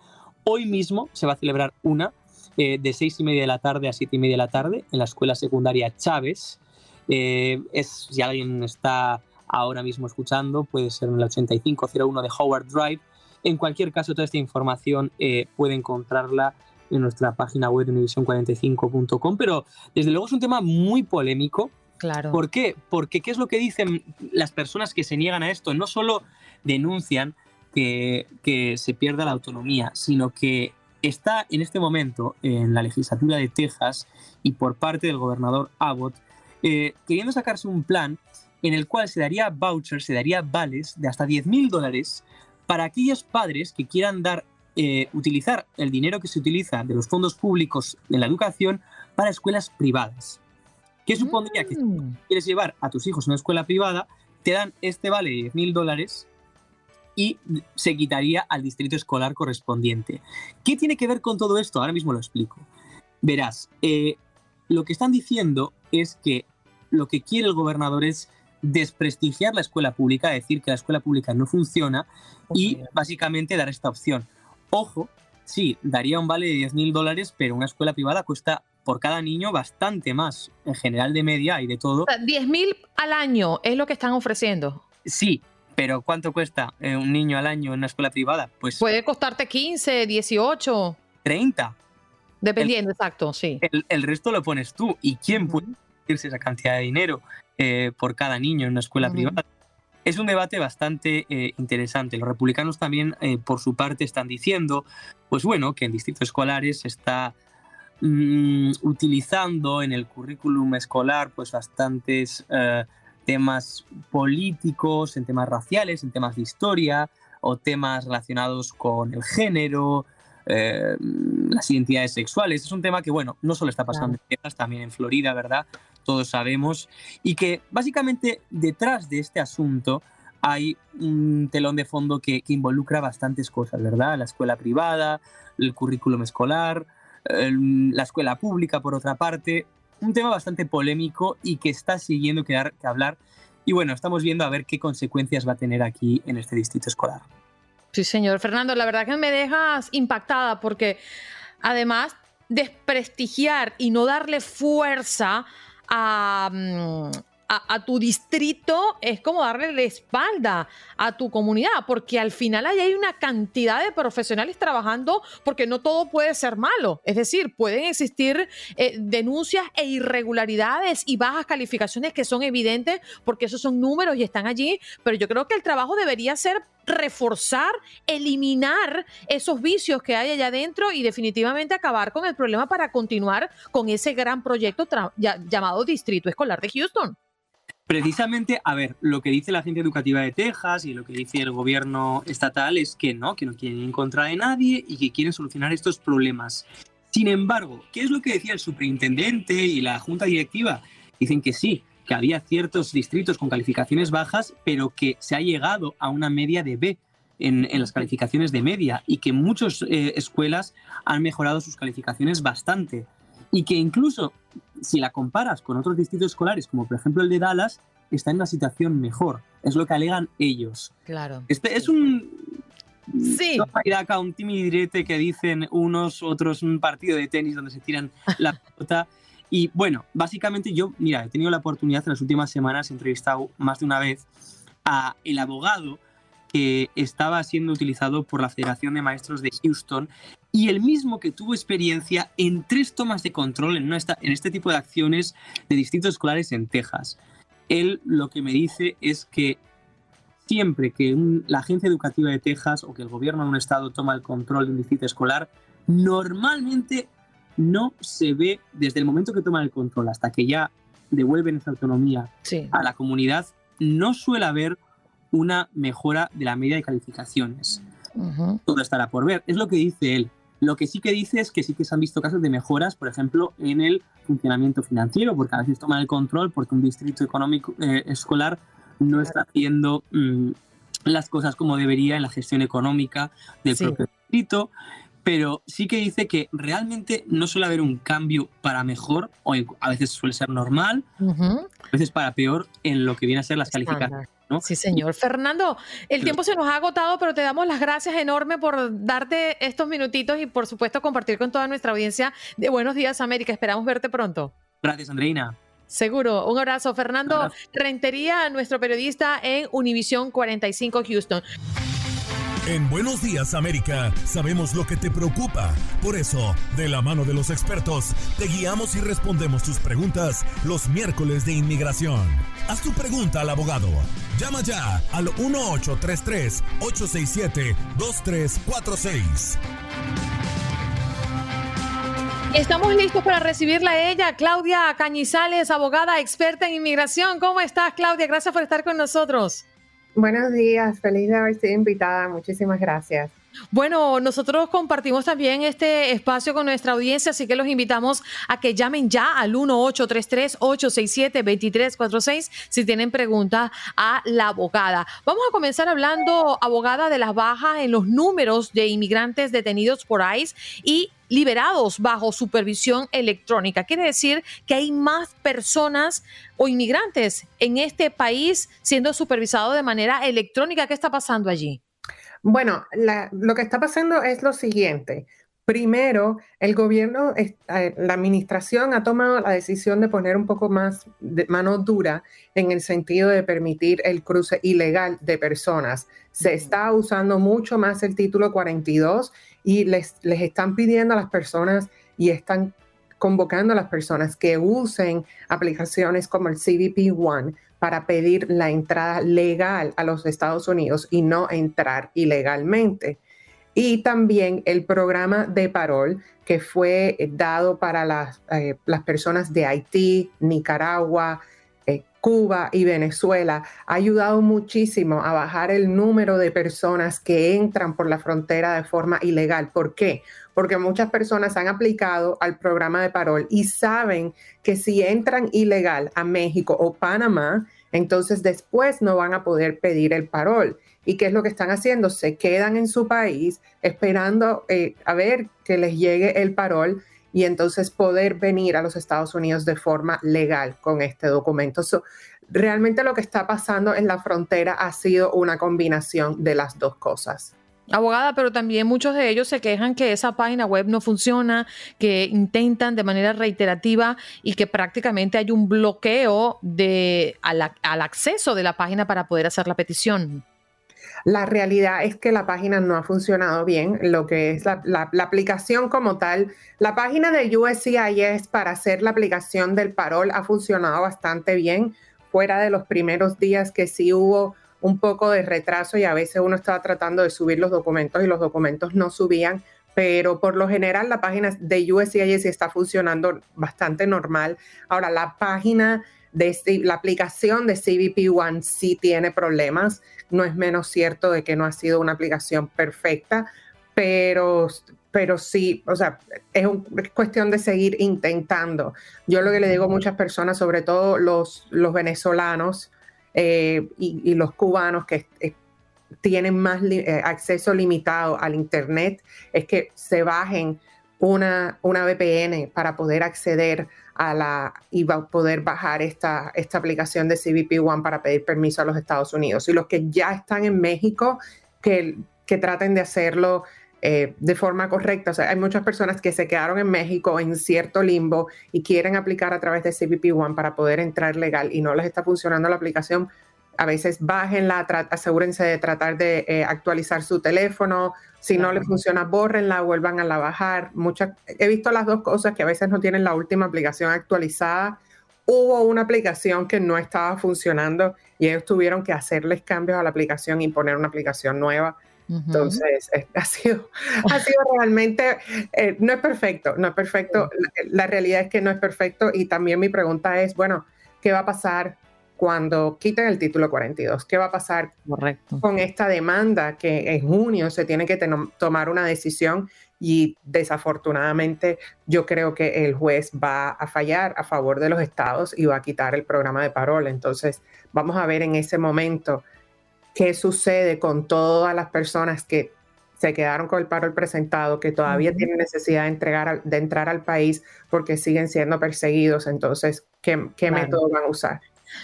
Hoy mismo se va a celebrar una eh, de seis y media de la tarde a siete y media de la tarde en la escuela secundaria Chávez. Eh, es, si alguien está ahora mismo escuchando, puede ser en el 8501 de Howard Drive. En cualquier caso, toda esta información eh, puede encontrarla en nuestra página web univision45.com, pero desde luego es un tema muy polémico Claro. ¿Por qué? Porque ¿qué es lo que dicen las personas que se niegan a esto? No solo denuncian que, se pierda la autonomía, sino que está en este momento en la legislatura de Texas y por parte del gobernador Abbott eh, queriendo sacarse un plan en el cual se daría vouchers, se daría vales de hasta 10 mil dólares para aquellos padres que quieran dar, eh, utilizar el dinero que se utiliza de los fondos públicos en la educación para escuelas privadas. ¿Qué supondría que si mm. quieres llevar a tus hijos a una escuela privada, te dan este vale de 10 mil dólares y se quitaría al distrito escolar correspondiente? ¿Qué tiene que ver con todo esto? Ahora mismo lo explico. Verás, eh, lo que están diciendo es que lo que quiere el gobernador es desprestigiar la escuela pública, decir que la escuela pública no funciona y básicamente dar esta opción. Ojo, sí, daría un vale de 10 mil dólares, pero una escuela privada cuesta por cada niño bastante más, en general de media y de todo. 10 mil al año es lo que están ofreciendo. Sí, Pero ¿cuánto cuesta eh, un niño al año en una escuela privada? Pues puede costarte 15, 18. 30. Dependiendo, exacto, sí. El, resto lo pones tú. ¿Y quién puede invertirse esa cantidad de dinero eh, por cada niño en una escuela privada? Es un debate bastante eh, interesante. Los republicanos también, por su parte, están diciendo, pues bueno, que en distritos escolares se está mm, utilizando en el currículum escolar pues bastantes temas políticos, en temas raciales, en temas de historia o temas relacionados con el género, eh, las identidades sexuales. Es un tema que, bueno, no solo está pasando en Texas, también en Florida, ¿verdad? Todos sabemos. Y que básicamente detrás de este asunto hay un telón de fondo que, involucra bastantes cosas, ¿verdad? La escuela privada, el currículum escolar, la escuela pública, por otra parte, un tema bastante polémico y que está siguiendo que, que hablar. Y bueno, estamos viendo a ver qué consecuencias va a tener aquí en este distrito escolar. Sí, señor. Fernando, la verdad que me dejas impactada porque además desprestigiar y no darle fuerza a, mm, a, tu distrito es como darle la espalda a tu comunidad, porque al final ahí hay una cantidad de profesionales trabajando porque no todo puede ser malo. Es decir, pueden existir eh, denuncias e irregularidades y bajas calificaciones que son evidentes porque esos son números y están allí, pero yo creo que el trabajo debería ser reforzar, eliminar esos vicios que hay allá adentro y definitivamente acabar con el problema para continuar con ese gran proyecto llamado Distrito Escolar de Houston. Precisamente, a ver, lo que dice la Agencia Educativa de Texas y lo que dice el gobierno estatal es que no, que no quieren ir en contra de nadie y que quieren solucionar estos problemas. Sin embargo, ¿qué es lo que decía el superintendente y la junta directiva? Dicen que sí, que había ciertos distritos con calificaciones bajas, pero que se ha llegado a una media de B en, las calificaciones de media y que muchas eh, escuelas han mejorado sus calificaciones bastante y que incluso si la comparas con otros distritos escolares, como por ejemplo el de Dallas, está en una situación mejor. Es lo que alegan ellos. Claro. Este es un. Sí. acá un timidirete que dicen unos, otros, un partido de tenis donde se tiran la (laughs) pelota. Y bueno, básicamente yo, mira, he tenido la oportunidad en las últimas semanas, entrevistado más de una vez a el abogado que estaba siendo utilizado por la Federación de Maestros de Houston y el mismo que tuvo experiencia en tres tomas de control en, en este tipo de acciones de distritos escolares en Texas. Él lo que me dice es que siempre que la agencia educativa de Texas o que el gobierno de un estado toma el control de un distrito escolar, normalmente no se ve desde el momento que toman el control hasta que ya devuelven esa autonomía a la comunidad, no suele haber una mejora de la media de calificaciones. Todo estará por ver. Es lo que dice él. Lo que sí que dice es que sí que se han visto casos de mejoras, por ejemplo, en el funcionamiento financiero, porque a veces toman el control porque un distrito económico eh, escolar no está haciendo mm, las cosas como debería en la gestión económica del propio distrito. Pero sí que dice que realmente no suele haber un cambio para mejor, o a veces suele ser normal, a veces para peor en lo que viene a ser las calificaciones. Sí, señor. Fernando, el tiempo se nos ha agotado, pero te damos las gracias enormes por darte estos minutitos y por supuesto compartir con toda nuestra audiencia de Buenos Días América. Esperamos verte pronto. Gracias, Andreina. Seguro. Un abrazo. Fernando Rentería, nuestro periodista en Univisión 45 Houston. En Buenos Días América sabemos lo que te preocupa. Por eso, de la mano de los expertos, te guiamos y respondemos tus preguntas los miércoles de inmigración. Haz tu pregunta al abogado. Llama ya al 1833-867-2346. Estamos listos para recibirla a ella, Claudia Cañizales, abogada experta en inmigración. ¿Cómo estás, Claudia? Gracias por estar con nosotros. Buenos días, feliz de haber sido invitada. Muchísimas gracias. Bueno, nosotros compartimos también este espacio con nuestra audiencia, así que los invitamos a que llamen ya al 1-833-867-2346 si tienen preguntas a la abogada. Vamos a comenzar hablando, abogada, de las bajas en los números de inmigrantes detenidos por ICE y liberados bajo supervisión electrónica. Quiere decir que hay más personas o inmigrantes en este país siendo supervisados de manera electrónica. ¿Qué está pasando allí? Bueno, lo que está pasando es lo siguiente. Primero, el gobierno, eh, la administración ha tomado la decisión de poner un poco más de mano dura en el sentido de permitir el cruce ilegal de personas. Se está usando mucho más el título 42 y les, les están pidiendo a las personas y están convocando a las personas que usen aplicaciones como el CBP One para pedir la entrada legal a los Estados Unidos y no entrar ilegalmente. Y también el programa de parol que fue dado para las, eh, las personas de Haití, Nicaragua, Cuba y Venezuela ha ayudado muchísimo a bajar el número de personas que entran por la frontera de forma ilegal. ¿Por qué? Porque muchas personas han aplicado al programa de parol y saben que si entran ilegal a México o Panamá, entonces después no van a poder pedir el parol. ¿Y qué es lo que están haciendo? Se quedan en su país esperando eh, a ver que les llegue el parol y entonces poder venir a los Estados Unidos de forma legal con este documento. realmente lo que está pasando en la frontera ha sido una combinación de las dos cosas. Abogada, pero también muchos de ellos se quejan que esa página web no funciona, que intentan de manera reiterativa y que prácticamente hay un bloqueo de, al, acceso de la página para poder hacer la petición. La realidad es que la página no ha funcionado bien, lo que es la, aplicación como tal. La página de USCIS para hacer la aplicación del parol ha funcionado bastante bien, fuera de los primeros días que sí hubo un poco de retraso y a veces uno estaba tratando de subir los documentos y los documentos no subían, pero por lo general la página de USCIS está funcionando bastante normal. Ahora, la página de la aplicación de CBP One sí tiene problemas. No es menos cierto de que no ha sido una aplicación perfecta, pero, pero sí, o sea, es, es, cuestión de seguir intentando. Yo lo que le digo a muchas personas, sobre todo los, los venezolanos, eh, y, los cubanos que eh, tienen más eh, acceso limitado al Internet es que se bajen una, una VPN para poder acceder a la y poder bajar esta, esta aplicación de CBP One para pedir permiso a los Estados Unidos. Y los que ya están en México, que, que traten de hacerlo eh, de forma correcta. O sea, hay muchas personas que se quedaron en México en cierto limbo y quieren aplicar a través de CBP One para poder entrar legal y no les está funcionando la aplicación. A veces bájenla, asegúrense de tratar de eh, actualizar su teléfono. Si no les funciona, bórrenla, vuelvan a la bajar. Muchas, he visto las dos cosas que a veces no tienen la última aplicación actualizada. Hubo una aplicación que no estaba funcionando y ellos tuvieron que hacerles cambios a la aplicación y poner una aplicación nueva entonces, (laughs) ha sido, ha sido realmente, eh, no es perfecto, no es perfecto. La, realidad es que no es perfecto y también mi pregunta es, bueno, ¿qué va a pasar cuando quiten el título 42? ¿Qué va a pasar con esta demanda que en junio se tiene que tomar una decisión y desafortunadamente yo creo que el juez va a fallar a favor de los estados y va a quitar el programa de parola. Entonces, vamos a ver en ese momento qué sucede con todas las personas que se quedaron con el paro presentado, que todavía tienen necesidad de, entregar, de entrar al país porque siguen siendo perseguidos. Entonces, ¿qué, qué método van a usar?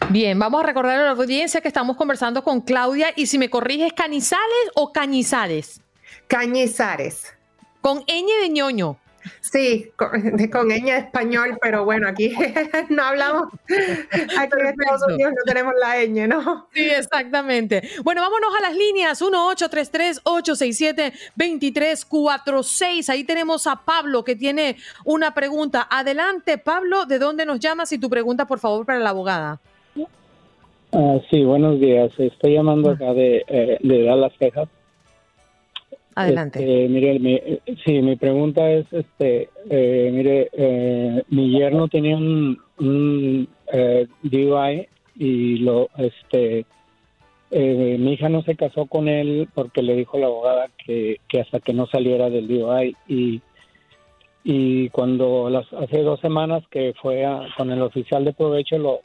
Bien, vamos a recordar a la audiencia que estamos conversando con Claudia y si me corriges, ¿Canizales o Cañizares? Cañizares. Con ñ de ñoño. Sí, con, con ñ español, pero bueno, aquí (laughs) no hablamos, aquí en Estados Unidos no tenemos la ñ, ¿no? Sí, exactamente. Bueno, vámonos a las líneas 1-833-867-2346. Ahí tenemos a Pablo que tiene una pregunta. Adelante, Pablo, ¿de dónde nos llamas? Y tu pregunta, por favor, para la abogada. Ah, sí, buenos días. Estoy llamando acá de, eh, de Dallas, Texas. Adelante. Este, mire, mi, sí, mi pregunta es, este, eh, mire, eh, mi yerno tenía un, un eh, DUI y lo, este, eh, mi hija no se casó con él porque le dijo la abogada que, que hasta que no saliera del DUI y y cuando las, hace dos semanas que fue con el oficial de provecho lo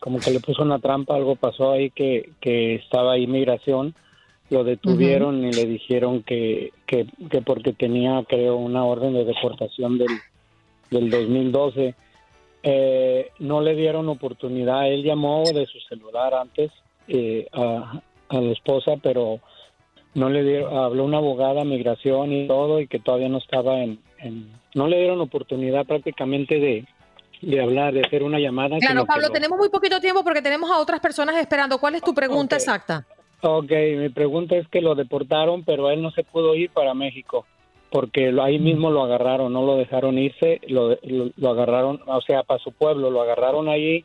como que le puso una trampa algo pasó ahí que, que estaba inmigración lo detuvieron y le dijeron que, que, porque tenía, creo, una orden de deportación del, del 2012. Eh, no le dieron oportunidad. Él llamó de su celular antes eh, a, a, la esposa, pero no le dieron, habló una abogada, migración y todo, y que todavía no estaba en, no le dieron oportunidad prácticamente de, de hablar, de hacer una llamada. Claro, Pablo, tenemos muy poquito tiempo porque tenemos a otras personas esperando. ¿Cuál es tu pregunta exacta? Ok, mi pregunta es que lo deportaron, pero él no se pudo ir para México porque ahí mismo lo agarraron, no lo dejaron irse, lo, lo, agarraron, o sea, para su pueblo, lo agarraron allí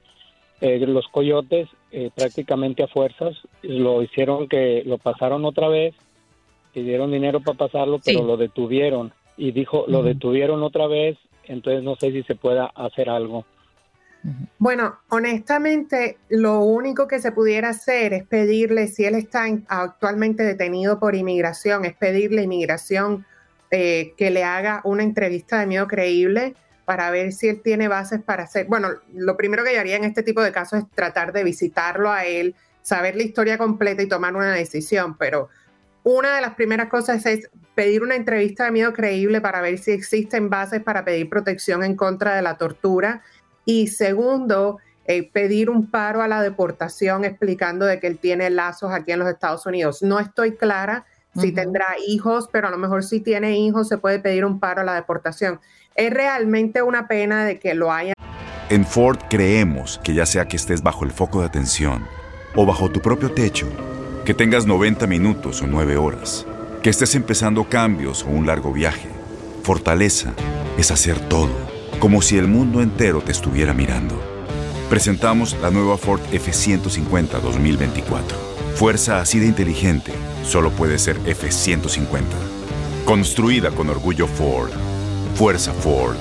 eh, los coyotes eh, prácticamente a fuerzas, lo hicieron que lo pasaron otra vez, pidieron dinero para pasarlo, pero lo detuvieron y dijo, lo detuvieron otra vez, entonces no sé si se pueda hacer algo. Bueno, honestamente, lo único que se pudiera hacer es pedirle, si él está actualmente detenido por inmigración, es pedirle inmigración eh, que le haga una entrevista de miedo creíble para ver si él tiene bases para hacer. Bueno, lo primero que yo haría en este tipo de casos es tratar de visitarlo a él, saber la historia completa y tomar una decisión, pero una de las primeras cosas es pedir una entrevista de miedo creíble para ver si existen bases para pedir protección en contra de la tortura. Y segundo, eh, pedir un paro a la deportación explicando de que él tiene lazos aquí en los Estados Unidos. No estoy clara si tendrá hijos, pero a lo mejor si tiene hijos se puede pedir un paro a la deportación. Es realmente una pena de que lo haya. En Ford creemos que ya sea que estés bajo el foco de atención o bajo tu propio techo, que tengas 90 minutos o 9 horas, que estés empezando cambios o un largo viaje, fortaleza es hacer todo, como si el mundo entero te estuviera mirando. Presentamos la nueva Ford F150 2024 Fuerza así de inteligente solo puede ser F-150. Construida con orgullo Ford. Fuerza Ford.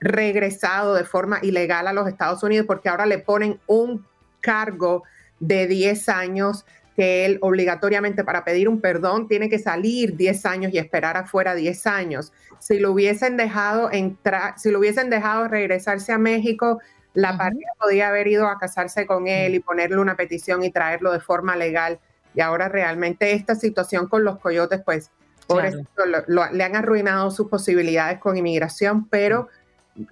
Regresado de forma ilegal a los Estados Unidos porque ahora le ponen un cargo de 10 años que él obligatoriamente para pedir un perdón tiene que salir 10 años y esperar afuera 10 años. Si lo hubiesen dejado entrar, si lo hubiesen dejado regresarse a México, la pareja podía haber ido a casarse con él y ponerle una petición y traerlo de forma legal. Y ahora realmente esta situación con los coyotes, pues, por eso le han arruinado sus posibilidades con inmigración, pero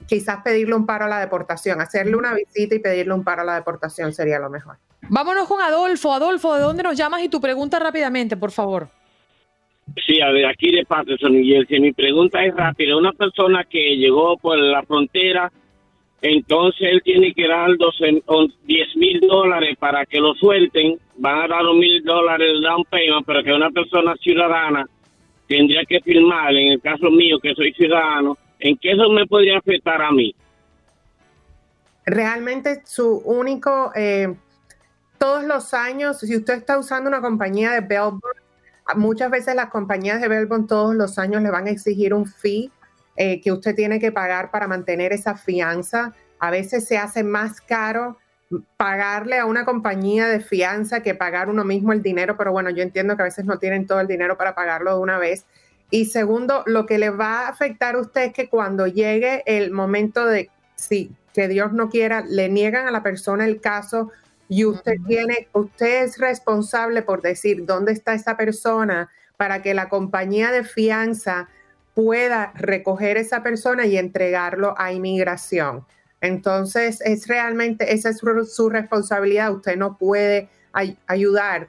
quizás pedirle un paro a la deportación, hacerle una visita y pedirle un paro a la deportación sería lo mejor. Vámonos con Adolfo. Adolfo, ¿de dónde nos llamas? Y tu pregunta rápidamente, por favor. Sí, a ver, aquí de Patterson, New Jersey. Mi pregunta es rápida. Una persona que llegó por la frontera entonces él tiene que dar 10 mil dólares para que lo suelten, van a dar mil dólares de down payment, pero que una persona ciudadana tendría que firmar, en el caso mío que soy ciudadano, ¿en qué eso me podría afectar a mí? Realmente su único, eh, todos los años, si usted está usando una compañía de Bellbone, muchas veces las compañías de Bellbone todos los años le van a exigir un fee eh, que usted tiene que pagar para mantener esa fianza. A veces se hace más caro pagarle a una compañía de fianza que pagar uno mismo el dinero, pero bueno, yo entiendo que a veces no tienen todo el dinero para pagarlo de una vez. Y segundo, lo que le va a afectar a usted es que cuando llegue el momento de, sí, que Dios no quiera, le niegan a la persona el caso y usted tiene, usted es responsable por decir dónde está esa persona para que la compañía de fianza pueda recoger esa persona y entregarlo a inmigración. Entonces, es realmente, esa es su, responsabilidad. Usted no puede ayudar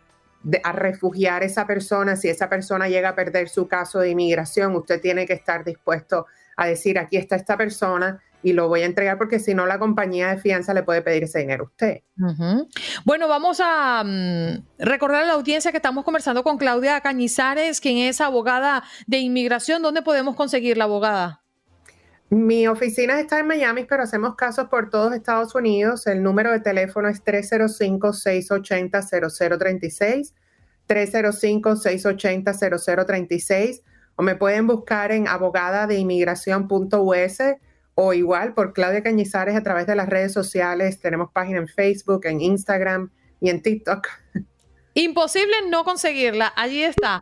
a refugiar esa persona. Si esa persona llega a perder su caso de inmigración, usted tiene que estar dispuesto a decir, aquí está esta persona, y lo voy a entregar porque si no la compañía de fianza le puede pedir ese dinero a usted. Bueno, vamos a mm, recordar a la audiencia que estamos conversando con Claudia Cañizares, quien es abogada de inmigración. ¿Dónde podemos conseguir la abogada? Mi oficina está en Miami, pero hacemos casos por todos Estados Unidos. El número de teléfono es 305-680-0036, 305-680-0036, o me pueden buscar en abogadadeinmigración.us o igual por Claudia Cañizares a través de las redes sociales. Tenemos página en Facebook, en Instagram y en TikTok. Imposible no conseguirla. Allí está.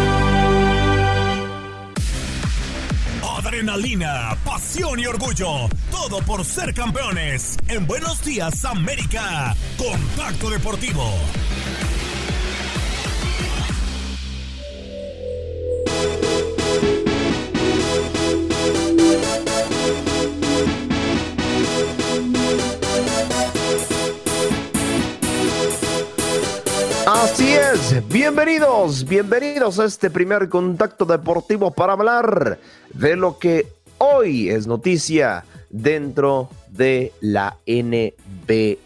Adrenalina, pasión y orgullo. Todo por ser campeones. En Buenos Días, América. Contacto Deportivo. Así es, bienvenidos, bienvenidos a este primer contacto deportivo para hablar de lo que hoy es noticia dentro de la NBA,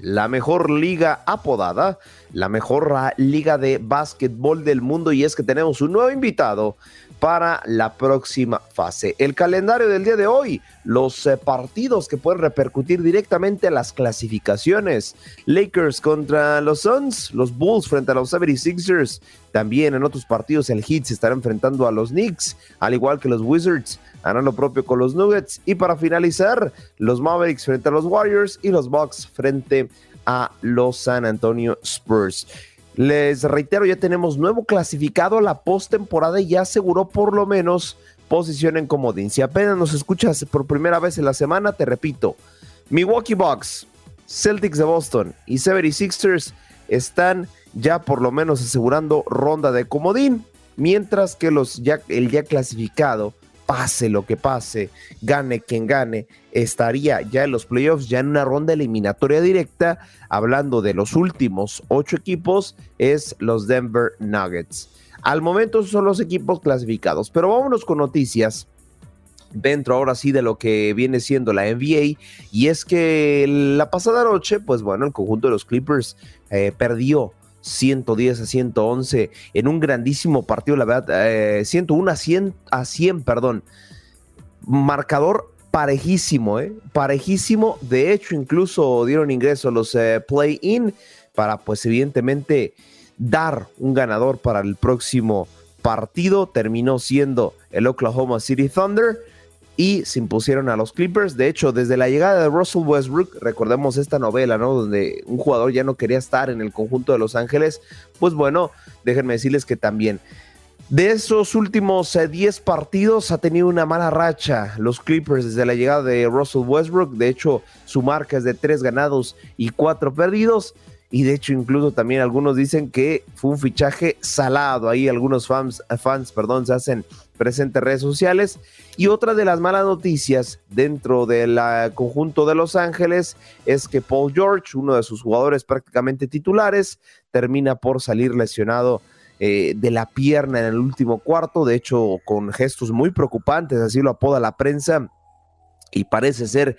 la mejor liga apodada, la mejor liga de básquetbol del mundo. Y es que tenemos un nuevo invitado para la próxima fase. El calendario del día de hoy, los eh, partidos que pueden repercutir directamente a las clasificaciones. Lakers contra los Suns, los Bulls frente a los 76ers. También en otros partidos el Heat se estará enfrentando a los Knicks, al igual que los Wizards harán lo propio con los Nuggets. Y para finalizar, los Mavericks frente a los Warriors y los Bucks frente a los San Antonio Spurs. Les reitero, ya tenemos nuevo clasificado a la postemporada y ya aseguró por lo menos posición en comodín. Si apenas nos escuchas por primera vez en la semana, te repito, Milwaukee Bucks, Celtics de Boston y 76ers están ya por lo menos asegurando ronda de comodín, mientras que los ya, el ya clasificado pase lo que pase, gane quien gane, estaría ya en los playoffs, ya en una ronda eliminatoria directa, hablando de los últimos ocho equipos, es los Denver Nuggets. Al momento son los equipos clasificados, pero vámonos con noticias dentro ahora sí de lo que viene siendo la NBA y es que la pasada noche, pues bueno, el conjunto de los Clippers eh, perdió 110 a 111 en un grandísimo partido, la verdad, 101 eh, a 100, a 100, perdón. Marcador parejísimo, ¿eh? Parejísimo. De hecho, incluso dieron ingreso a los eh, play-in para, pues, evidentemente, dar un ganador para el próximo partido. Terminó siendo el Oklahoma City Thunder y se impusieron a los Clippers. De hecho, desde la llegada de Russell Westbrook, recordemos esta novela, ¿no? Donde un jugador ya no quería estar en el conjunto de Los Ángeles. Pues bueno, déjenme decirles que también. De esos últimos 10 eh, partidos ha tenido una mala racha los Clippers desde la llegada de Russell Westbrook. De hecho, su marca es de 3 ganados y 4 perdidos. Y de hecho, incluso también algunos dicen que fue un fichaje salado. Ahí algunos fans, fans perdón, se hacen presentes redes sociales. Y otra de las malas noticias dentro del conjunto de Los Ángeles es que Paul George, uno de sus jugadores prácticamente titulares, termina por salir lesionado eh, de la pierna en el último cuarto, de hecho con gestos muy preocupantes, así lo apoda la prensa, y parece ser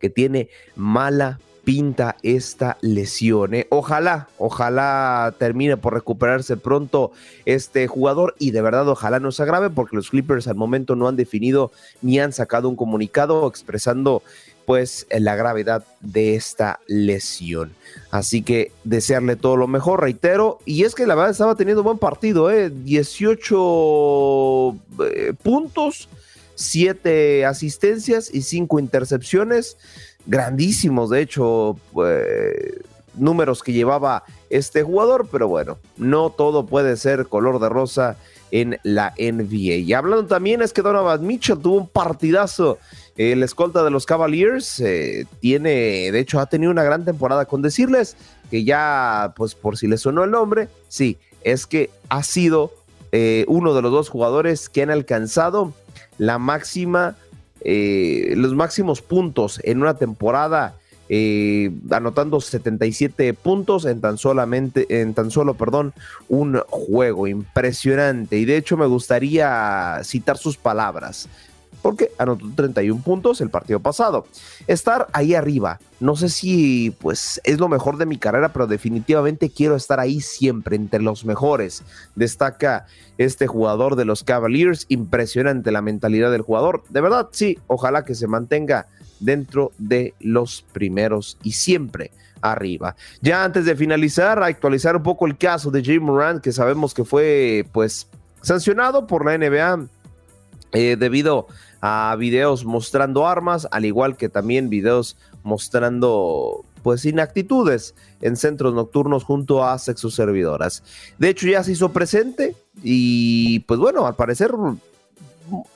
que tiene mala pinta esta lesión. ¿eh? Ojalá, ojalá termine por recuperarse pronto este jugador y de verdad ojalá no se agrave porque los Clippers al momento no han definido ni han sacado un comunicado expresando pues la gravedad de esta lesión. Así que desearle todo lo mejor, reitero. Y es que la verdad estaba teniendo buen partido, ¿eh? 18 eh, puntos, 7 asistencias y 5 intercepciones grandísimos, de hecho, pues, números que llevaba este jugador, pero bueno, no todo puede ser color de rosa en la NBA. Y hablando también es que Donovan Mitchell tuvo un partidazo. El escolta de los Cavaliers eh, tiene, de hecho, ha tenido una gran temporada. Con decirles que ya, pues por si le sonó el nombre, sí, es que ha sido eh, uno de los dos jugadores que han alcanzado la máxima eh, los máximos puntos en una temporada, eh, anotando 77 puntos en tan solamente, en tan solo, perdón, un juego impresionante. Y de hecho me gustaría citar sus palabras porque anotó 31 puntos el partido pasado. Estar ahí arriba, no sé si pues es lo mejor de mi carrera, pero definitivamente quiero estar ahí siempre entre los mejores. Destaca este jugador de los Cavaliers, impresionante la mentalidad del jugador. De verdad, sí, ojalá que se mantenga dentro de los primeros y siempre arriba. Ya antes de finalizar, actualizar un poco el caso de Jim Moran, que sabemos que fue pues sancionado por la NBA eh, debido a videos mostrando armas, al igual que también videos mostrando pues inactitudes en centros nocturnos junto a sexoservidoras. De hecho ya se hizo presente y pues bueno, al parecer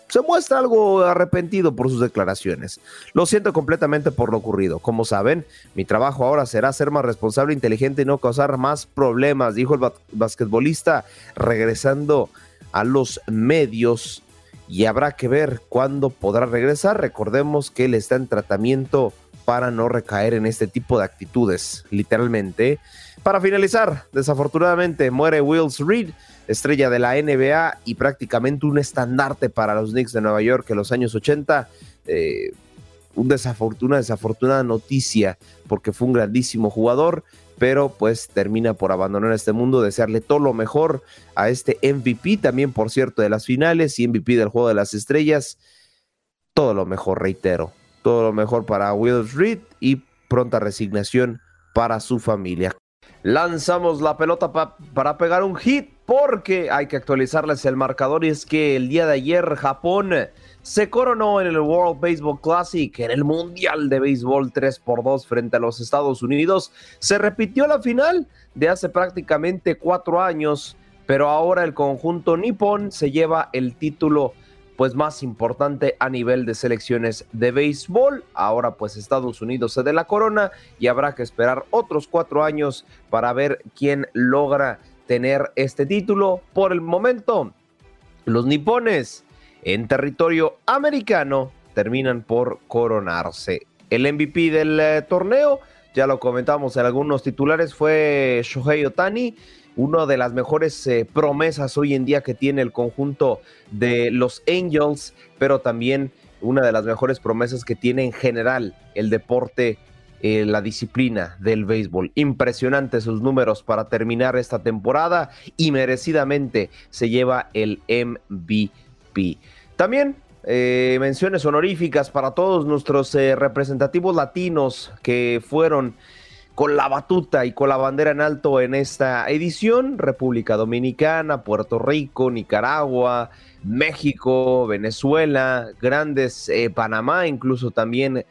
se muestra algo arrepentido por sus declaraciones. Lo siento completamente por lo ocurrido. Como saben, mi trabajo ahora será ser más responsable, inteligente y no causar más problemas, dijo el basquetbolista regresando a los medios y habrá que ver cuándo podrá regresar. Recordemos que él está en tratamiento para no recaer en este tipo de actitudes, literalmente. Para finalizar, desafortunadamente muere Wills Reed, estrella de la NBA y prácticamente un estandarte para los Knicks de Nueva York en los años 80. Eh, un una desafortunada noticia porque fue un grandísimo jugador, pero pues termina por abandonar este mundo, desearle todo lo mejor a este MVP, también por cierto de las finales y MVP del Juego de las Estrellas. Todo lo mejor, reitero, todo lo mejor para Will Reed y pronta resignación para su familia. Lanzamos la pelota para pegar un hit porque hay que actualizarles el marcador y es que el día de ayer Japón se coronó en el World Baseball Classic, en el Mundial de Béisbol 3 por 2 frente a los Estados Unidos. Se repitió la final de hace prácticamente cuatro años, pero ahora el conjunto nipón se lleva el título pues más importante a nivel de selecciones de béisbol. Ahora pues Estados Unidos se de la corona y habrá que esperar otros cuatro años para ver quién logra tener este título. Por el momento, los nipones en territorio americano terminan por coronarse. El MVP del eh, torneo, ya lo comentamos en algunos titulares, fue Shohei Otani una de las mejores eh, promesas hoy en día que tiene el conjunto de los Angels, pero también una de las mejores promesas que tiene en general el deporte, eh, la disciplina del béisbol. Impresionante sus números para terminar esta temporada y merecidamente se lleva el MVP. También eh, menciones honoríficas para todos nuestros representativos latinos que fueron con la batuta y con la bandera en alto en esta edición. República Dominicana, Puerto Rico, Nicaragua, México, Venezuela, grandes, eh, Panamá, incluso también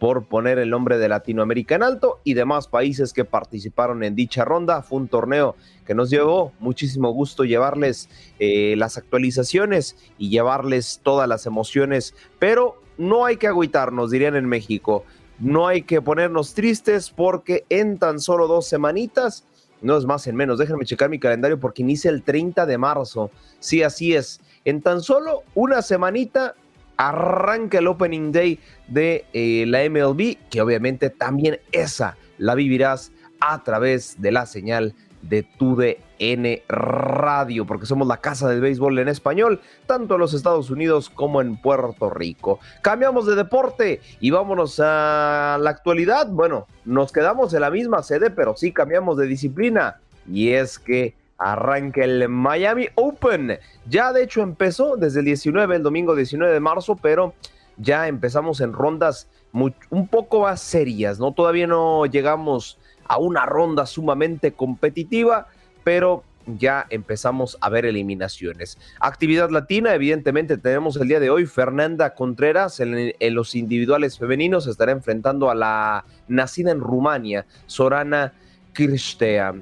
por poner el nombre de Latinoamérica en alto y demás países que participaron en dicha ronda. Fue un torneo que nos llevó muchísimo gusto llevarles eh, las actualizaciones y llevarles todas las emociones, pero no hay que agüitarnos, dirían en México no hay que ponernos tristes porque en tan solo dos semanitas, no es más en menos, déjenme checar mi calendario porque inicia el 30 de marzo. Sí, así es. En tan solo una semanita arranca el Opening Day de eh, la MLB, que obviamente también esa la vivirás a través de la señal de TUDN Radio, porque somos la casa del béisbol en español, tanto en los Estados Unidos como en Puerto Rico. Cambiamos de deporte y vámonos a la actualidad. Bueno, nos quedamos en la misma sede, pero sí cambiamos de disciplina. Y es que arranca el Miami Open. Ya de hecho empezó desde el 19, el domingo 19 de marzo, pero ya empezamos en rondas un poco más serias, ¿no? Todavía no llegamos a una ronda sumamente competitiva, pero ya empezamos a ver eliminaciones. Actividad latina, evidentemente tenemos el día de hoy Fernanda Contreras en, los individuales femeninos, estará enfrentando a la nacida en Rumania, Sorana Kirstea.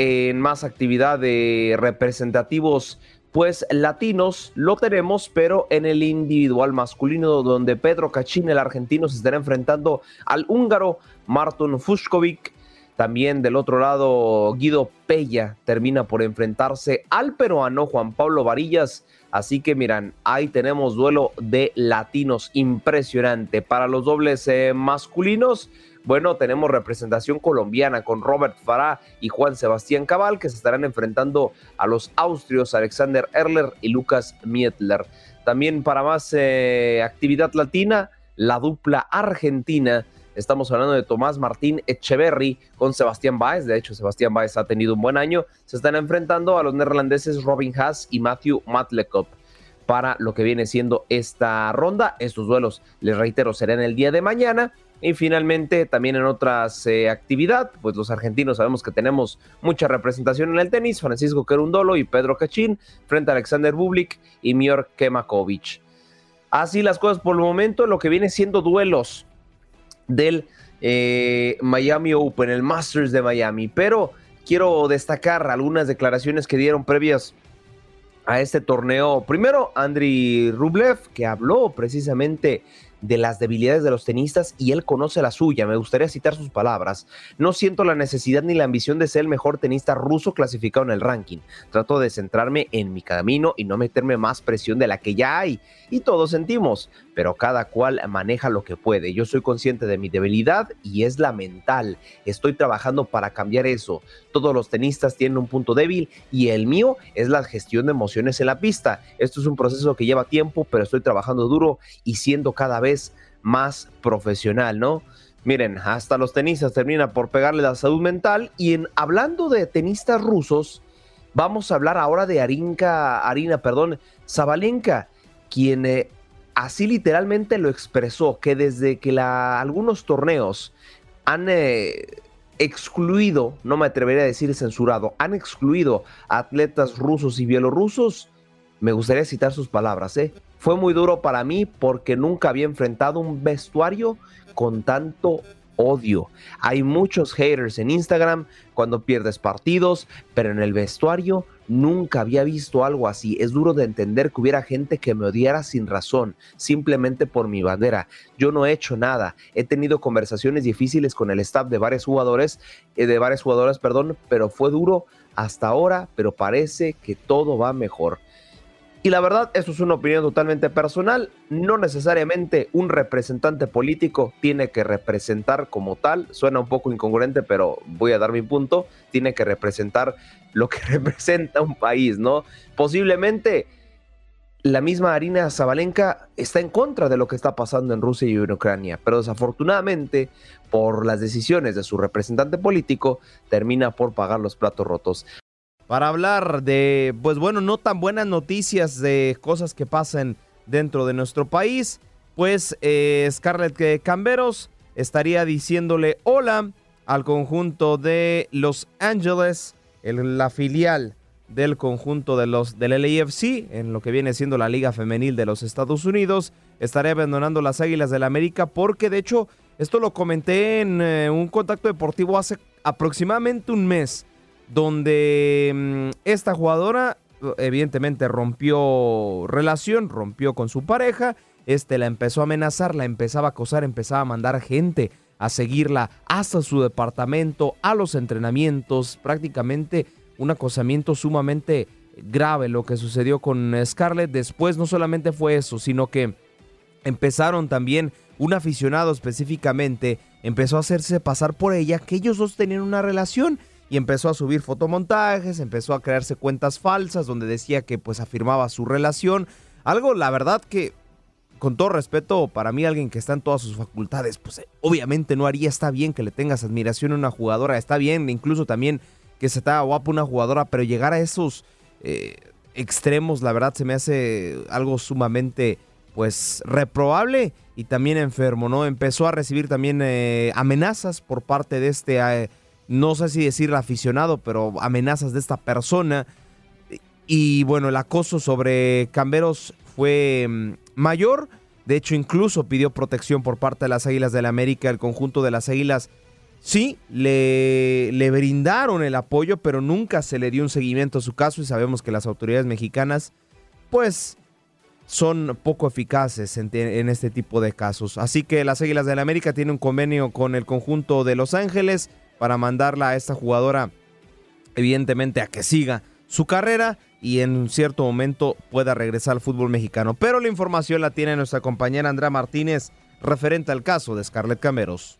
En más actividad de representativos pues latinos lo tenemos, pero en el individual masculino, donde Pedro Cachín, el argentino, se estará enfrentando al húngaro Marton Fuskovic. También del otro lado, Guido Pella termina por enfrentarse al peruano Juan Pablo Varillas. Así que miran, ahí tenemos duelo de latinos impresionante. Para los dobles eh, masculinos, bueno, tenemos representación colombiana con Robert Farah y Juan Sebastián Cabal, que se estarán enfrentando a los austrios Alexander Erler y Lucas Mietler. También para más eh, actividad latina, la dupla argentina Estamos hablando de Tomás Martín Echeverry con Sebastián Baez. De hecho, Sebastián Baez ha tenido un buen año. Se están enfrentando a los neerlandeses Robin Haas y Matthew Matlekop para lo que viene siendo esta ronda. Estos duelos, les reitero, serán el día de mañana. Y finalmente, también en otras eh, actividad, pues los argentinos sabemos que tenemos mucha representación en el tenis. Francisco Querundolo y Pedro Cachín frente a Alexander Bublik y Mior Kemakovic. Así las cosas por el momento, lo que viene siendo duelos del eh, Miami Open, el Masters de Miami. Pero quiero destacar algunas declaraciones que dieron previas a este torneo. Primero, Andriy Rublev, que habló precisamente de las debilidades de los tenistas y él conoce la suya. Me gustaría citar sus palabras. No siento la necesidad ni la ambición de ser el mejor tenista ruso clasificado en el ranking. Trato de centrarme en mi camino y no meterme más presión de la que ya hay. Y todos sentimos, pero cada cual maneja lo que puede. Yo soy consciente de mi debilidad y es la mental. Estoy trabajando para cambiar eso. Todos los tenistas tienen un punto débil y el mío es la gestión de emociones en la pista. Esto es un proceso que lleva tiempo, pero estoy trabajando duro y siendo cada vez más profesional, ¿no? Miren, hasta los tenistas terminan por pegarle la salud mental y en hablando de tenistas rusos, vamos a hablar ahora de Arinka, Arina, perdón, Zabalenka, quien eh, así literalmente lo expresó, que desde que algunos torneos han eh, excluido, no me atrevería a decir censurado, han excluido a atletas rusos y bielorrusos, me gustaría citar sus palabras, ¿eh? Fue muy duro para mí porque nunca había enfrentado un vestuario con tanto odio. Hay muchos haters en Instagram cuando pierdes partidos, pero en el vestuario nunca había visto algo así. Es duro de entender que hubiera gente que me odiara sin razón, simplemente por mi bandera. Yo no he hecho nada. He tenido conversaciones difíciles con el staff de varios jugadores, eh, de varias jugadoras, perdón, pero fue duro hasta ahora, pero parece que todo va mejor. Y la verdad, eso es una opinión totalmente personal. No necesariamente un representante político tiene que representar como tal. Suena un poco incongruente, pero voy a dar mi punto. Tiene que representar lo que (laughs) representa un país, ¿no? Posiblemente la misma Arina Zabalenka está en contra de lo que está pasando en Rusia y en Ucrania, pero desafortunadamente, por las decisiones de su representante político, termina por pagar los platos rotos para hablar de, pues bueno, no tan buenas noticias de cosas que pasan dentro de nuestro país. Pues eh, Scarlett Camberos estaría diciéndole hola al conjunto de Los Ángeles, la filial del conjunto de los del LAFC, en lo que viene siendo la Liga Femenil de los Estados Unidos. Estaría abandonando las Águilas del la América porque de hecho esto lo comenté en eh, un contacto deportivo hace aproximadamente un mes donde mm, esta jugadora evidentemente rompió relación, rompió con su pareja, este la empezó a amenazar, la empezaba a acosar, empezaba a mandar gente a seguirla hasta su departamento, a los entrenamientos, prácticamente un acosamiento sumamente grave lo que sucedió con Scarlett. Después no solamente fue eso, sino que empezaron también un aficionado específicamente empezó a hacerse pasar por ella que ellos dos tenían una relación y empezó a subir fotomontajes, empezó a crearse cuentas falsas donde decía que pues afirmaba su relación. Algo, la verdad que, con todo respeto, para mí alguien que está en todas sus facultades, pues obviamente no haría, está bien que le tengas admiración a una jugadora, está bien incluso también que se haga guapa una jugadora, pero llegar a esos eh, extremos, la verdad se me hace algo sumamente pues reprobable y también enfermo, ¿no? Empezó a recibir también eh, amenazas por parte de este... Eh, no sé si decir aficionado, pero amenazas de esta persona. Y bueno, el acoso sobre Camberos fue mm, mayor. De hecho, incluso pidió protección por parte de las Águilas del la América. El conjunto de las Águilas sí le, le brindaron el apoyo, pero nunca se le dio un seguimiento a su caso. Y sabemos que las autoridades mexicanas, pues, son poco eficaces en, este tipo de casos. Así que las Águilas del la América tienen un convenio con el conjunto de Los Ángeles para mandarla a esta jugadora, evidentemente, a que siga su carrera y en un cierto momento pueda regresar al fútbol mexicano. Pero la información la tiene nuestra compañera Andrea Martínez referente al caso de Scarlett Cameros.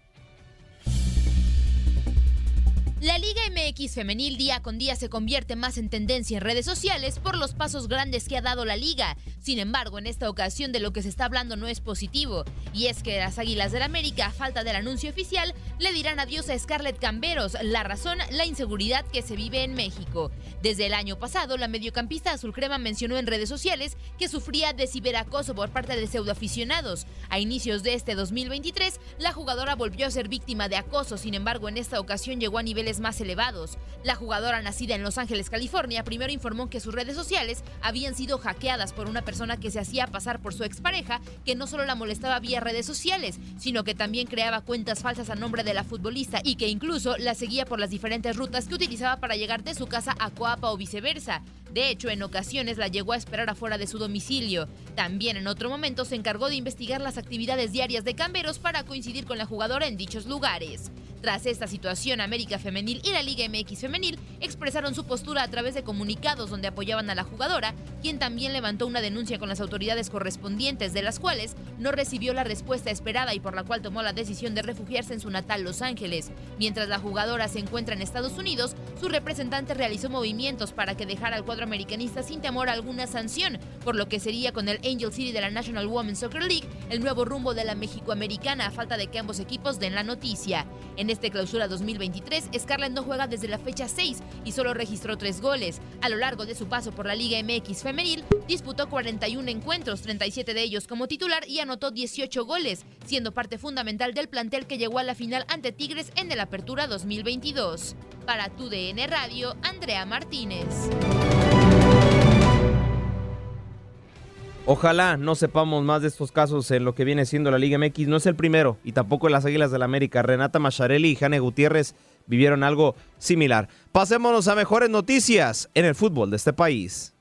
La Liga MX femenil día con día se convierte más en tendencia en redes sociales por los pasos grandes que ha dado la liga. Sin embargo, en esta ocasión de lo que se está hablando no es positivo, y es que las Águilas del América, a falta del anuncio oficial, le dirán adiós a Scarlett Camberos. La razón, la inseguridad que se vive en México. Desde el año pasado, la mediocampista azul crema mencionó en redes sociales que sufría de ciberacoso por parte de pseudoaficionados. A inicios de este 2023, la jugadora volvió a ser víctima de acoso, sin embargo, en esta ocasión llegó a niveles más elevados. La jugadora nacida en Los Ángeles, California, primero informó que sus redes sociales habían sido hackeadas por una persona que se hacía pasar por su expareja, que no solo la molestaba vía redes sociales, sino que también creaba cuentas falsas a nombre de la futbolista y que incluso la seguía por las diferentes rutas que utilizaba para llegar de su casa a Coapa o viceversa. De hecho, en ocasiones la llegó a esperar afuera de su domicilio. También en otro momento se encargó de investigar las actividades diarias de Camberos para coincidir con la jugadora en dichos lugares. Tras esta situación, América Femenil y la Liga MX Femenil expresaron su postura a través de comunicados donde apoyaban a la jugadora, quien también levantó una denuncia con las autoridades correspondientes, de las cuales no recibió la respuesta esperada y por la cual tomó la decisión de refugiarse en su natal Los Ángeles. Mientras la jugadora se encuentra en Estados Unidos, su representante realizó movimientos para que dejara al cuadro americanista sin temor a alguna sanción, por lo que sería con el Angel City de la National Women's Soccer League el nuevo rumbo de la México-Americana a falta de que ambos equipos den la noticia. En este clausura 2023, Scarlett no juega desde la fecha 6 y solo registró 3 goles. A lo largo de su paso por la Liga MX femenil, disputó 41 encuentros, 37 de ellos como titular y anotó 18 goles, siendo parte fundamental del plantel que llegó a la final ante Tigres en el Apertura 2022. Para tu DN Radio, Andrea Martínez. Ojalá no sepamos más de estos casos en lo que viene siendo la Liga MX. No es el primero y tampoco las Águilas del la América. Renata Macharelli y Jane Gutiérrez vivieron algo similar. Pasémonos a mejores noticias en el fútbol de este país.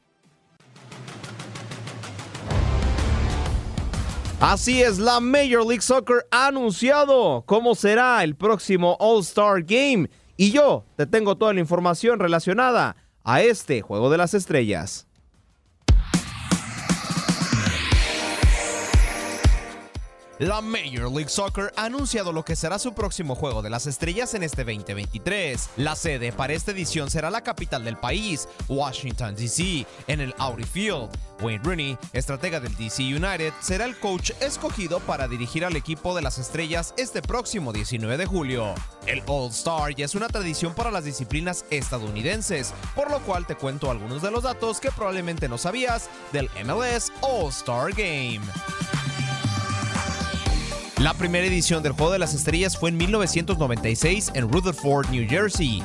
Así es, la Major League Soccer ha anunciado cómo será el próximo All-Star Game. Y yo te tengo toda la información relacionada a este Juego de las Estrellas. La Major League Soccer ha anunciado lo que será su próximo juego de las estrellas en este 2023. La sede para esta edición será la capital del país, Washington, D.C., en el Audi Field. Wayne Rooney, estratega del DC United, será el coach escogido para dirigir al equipo de las estrellas este próximo 19 de julio. El All Star ya es una tradición para las disciplinas estadounidenses, por lo cual te cuento algunos de los datos que probablemente no sabías del MLS All Star Game. La primera edición del Juego de las Estrellas fue en 1996 en Rutherford, New Jersey.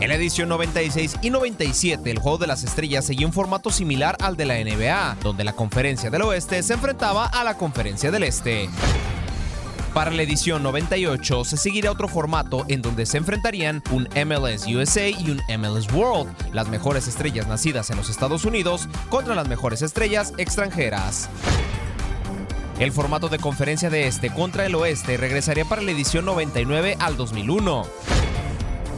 En la edición 96 y 97, el Juego de las Estrellas seguía un formato similar al de la NBA, donde la Conferencia del Oeste se enfrentaba a la Conferencia del Este. Para la edición 98 se seguirá otro formato en donde se enfrentarían un MLS USA y un MLS World, las mejores estrellas nacidas en los Estados Unidos contra las mejores estrellas extranjeras. El formato de conferencia de este contra el oeste regresaría para la edición 99 al 2001.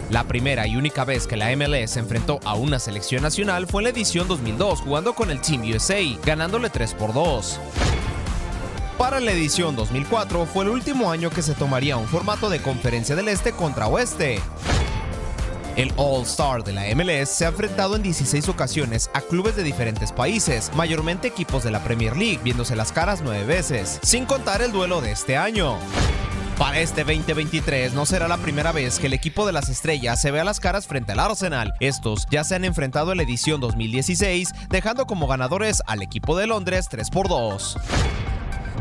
La primera y única vez que la MLS se enfrentó a una selección nacional fue en la edición 2002 jugando con el Team USA, ganándole 3 por 2. Para la edición 2004 fue el último año que se tomaría un formato de conferencia del este contra oeste. El All-Star de la MLS se ha enfrentado en 16 ocasiones a clubes de diferentes países, mayormente equipos de la Premier League, viéndose las caras nueve veces, sin contar el duelo de este año. Para este 2023 no será la primera vez que el equipo de las estrellas se vea las caras frente al Arsenal. Estos ya se han enfrentado en la edición 2016, dejando como ganadores al equipo de Londres 3 por 2.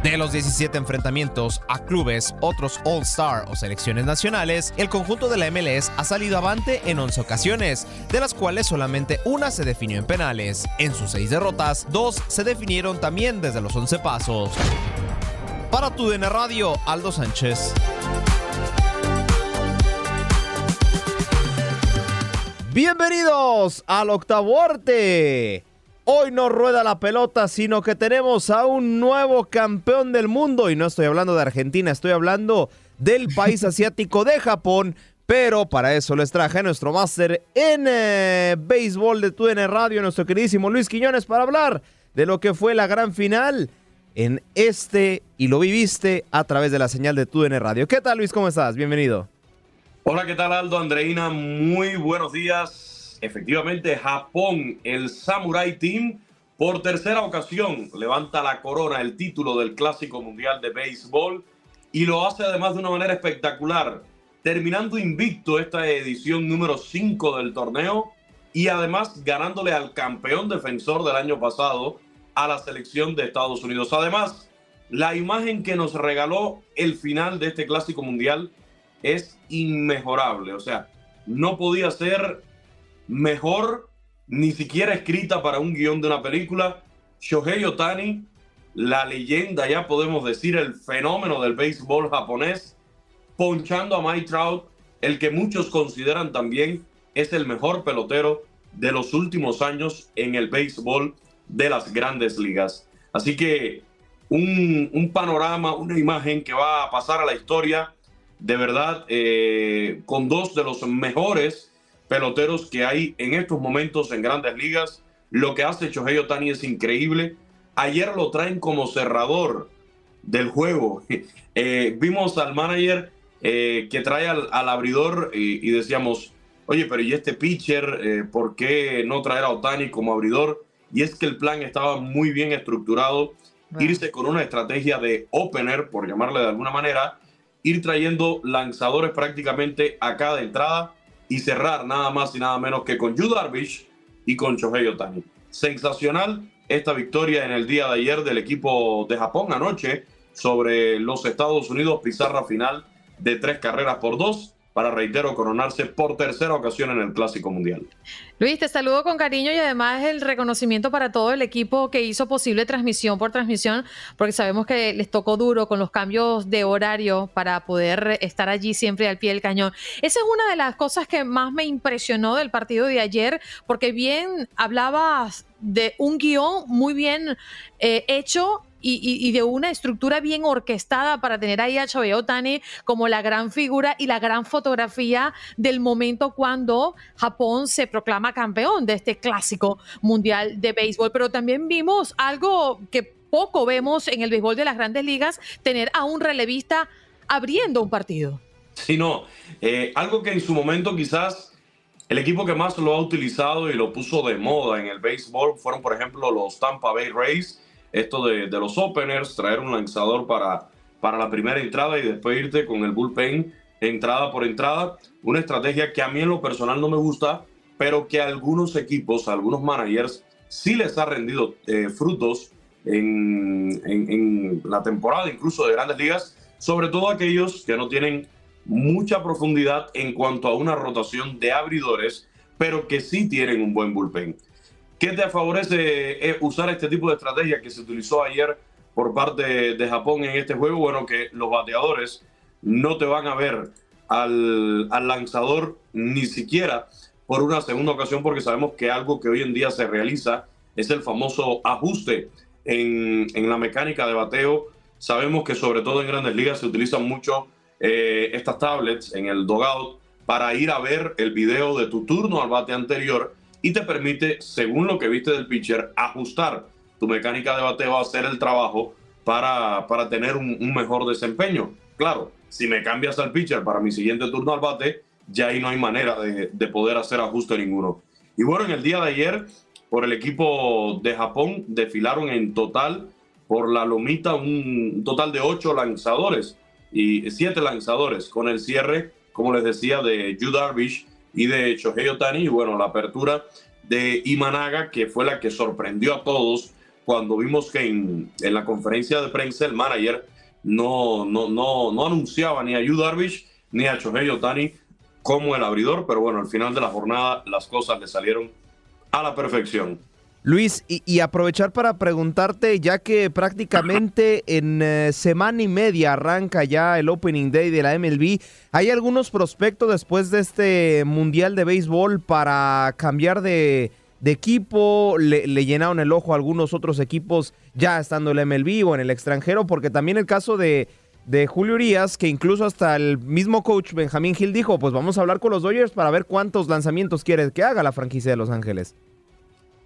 De los 17 enfrentamientos a clubes, otros All-Star o selecciones nacionales, el conjunto de la MLS ha salido avante en 11 ocasiones, de las cuales solamente una se definió en penales. En sus 6 derrotas, dos se definieron también desde los 11 pasos. Para tu DN Radio, Aldo Sánchez. Bienvenidos al octavo arte Hoy no rueda la pelota, sino que tenemos a un nuevo campeón del mundo. Y no estoy hablando de Argentina, estoy hablando del país (laughs) asiático de Japón. Pero para eso les traje a nuestro máster en eh, béisbol de TUN Radio, nuestro queridísimo Luis Quiñones, para hablar de lo que fue la gran final en este y lo viviste a través de la señal de TUN Radio. ¿Qué tal, Luis? ¿Cómo estás? Bienvenido. Hola, ¿qué tal, Aldo? Andreina, muy buenos días Efectivamente, Japón, el Samurai Team, por tercera ocasión levanta la corona, el título del Clásico Mundial de Béisbol y lo hace además de una manera espectacular, terminando invicto esta edición número 5 del torneo y además ganándole al campeón defensor del año pasado a la selección de Estados Unidos. Además, la imagen que nos regaló el final de este Clásico Mundial es inmejorable, o sea, no podía ser mejor ni siquiera escrita para un guion de una película. Shohei Otani, la leyenda, ya podemos decir, el fenómeno del béisbol japonés, ponchando a Mike Trout, el que muchos consideran también es el mejor pelotero de los últimos años en el béisbol de las grandes ligas. Así que un, panorama, una imagen que va a pasar a la historia, de verdad, eh, con dos de los mejores peloteros que hay en estos momentos en grandes ligas. Lo que hace Shohei Otani es increíble. Ayer lo traen como cerrador del juego. (laughs) Eh, vimos al manager eh, que trae al, abridor y, decíamos, oye, pero ¿y este pitcher? ¿Por qué no traer a Otani como abridor? Y es que el plan estaba muy bien estructurado irse con una estrategia de opener, por llamarle de alguna manera, ir trayendo lanzadores prácticamente a cada entrada y cerrar nada más y nada menos que con Yu Darvish y con Shohei Otani. Sensacional esta victoria en el día de ayer del equipo de Japón anoche sobre los Estados Unidos, pizarra final de tres carreras por dos para, reitero, coronarse por tercera ocasión en el Clásico Mundial. Luis, te saludo con cariño y además el reconocimiento para todo el equipo que hizo posible transmisión por transmisión, porque sabemos que les tocó duro con los cambios de horario para poder estar allí siempre al pie del cañón. Esa es una de las cosas que más me impresionó del partido de ayer, porque bien hablabas de un guion muy bien eh, hecho y, de una estructura bien orquestada para tener ahí a Shohei Otani como la gran figura y la gran fotografía del momento cuando Japón se proclama campeón de este clásico mundial de béisbol. Pero también vimos algo que poco vemos en el béisbol de las grandes ligas, tener a un relevista abriendo un partido. Sí, no, eh, algo que en su momento quizás el equipo que más lo ha utilizado y lo puso de moda en el béisbol fueron, por ejemplo, los Tampa Bay Rays esto de, los openers, traer un lanzador para, para la primera entrada y después irte con el bullpen entrada por entrada. Una estrategia que a mí en lo personal no me gusta, pero que a algunos equipos, a algunos managers, sí les ha rendido eh, frutos en, en, la temporada, incluso de grandes ligas, sobre todo aquellos que no tienen mucha profundidad en cuanto a una rotación de abridores, pero que sí tienen un buen bullpen. ¿Qué te favorece eh, usar este tipo de estrategia que se utilizó ayer por parte de Japón en este juego? Bueno, que los bateadores no te van a ver al, lanzador ni siquiera por una segunda ocasión porque sabemos que algo que hoy en día se realiza es el famoso ajuste en, la mecánica de bateo. Sabemos que sobre todo en grandes ligas se utilizan mucho eh, estas tablets en el dogout para ir a ver el video de tu turno al bate anterior y te permite, según lo que viste del pitcher, ajustar tu mecánica de bateo, hacer el trabajo para, para tener un, mejor desempeño. Claro, si me cambias al pitcher para mi siguiente turno al bate, ya ahí no hay manera de, de poder hacer ajuste ninguno. Y bueno, en el día de ayer, por el equipo de Japón, desfilaron en total por la lomita un total de ocho lanzadores y siete lanzadores con el cierre, como les decía, de Yu Darvish y de Shohei Otani. Y bueno, la apertura de Imanaga, que fue la que sorprendió a todos cuando vimos que en, en la conferencia de prensa el manager no, no, no, no anunciaba ni a Yu Darvish ni a Shohei Otani como el abridor, pero bueno, al final de la jornada las cosas le salieron a la perfección. Luis, y, aprovechar para preguntarte, ya que prácticamente (laughs) en eh, semana y media arranca ya el Opening Day de la MLB, ¿hay algunos prospectos después de este Mundial de Béisbol para cambiar de, equipo? Le, llenaron el ojo a algunos otros equipos ya estando en la MLB o en el extranjero? Porque también el caso de, de Julio Urias, que incluso hasta el mismo coach Benjamín Hill dijo, pues vamos a hablar con los Dodgers para ver cuántos lanzamientos quiere que haga la franquicia de Los Ángeles.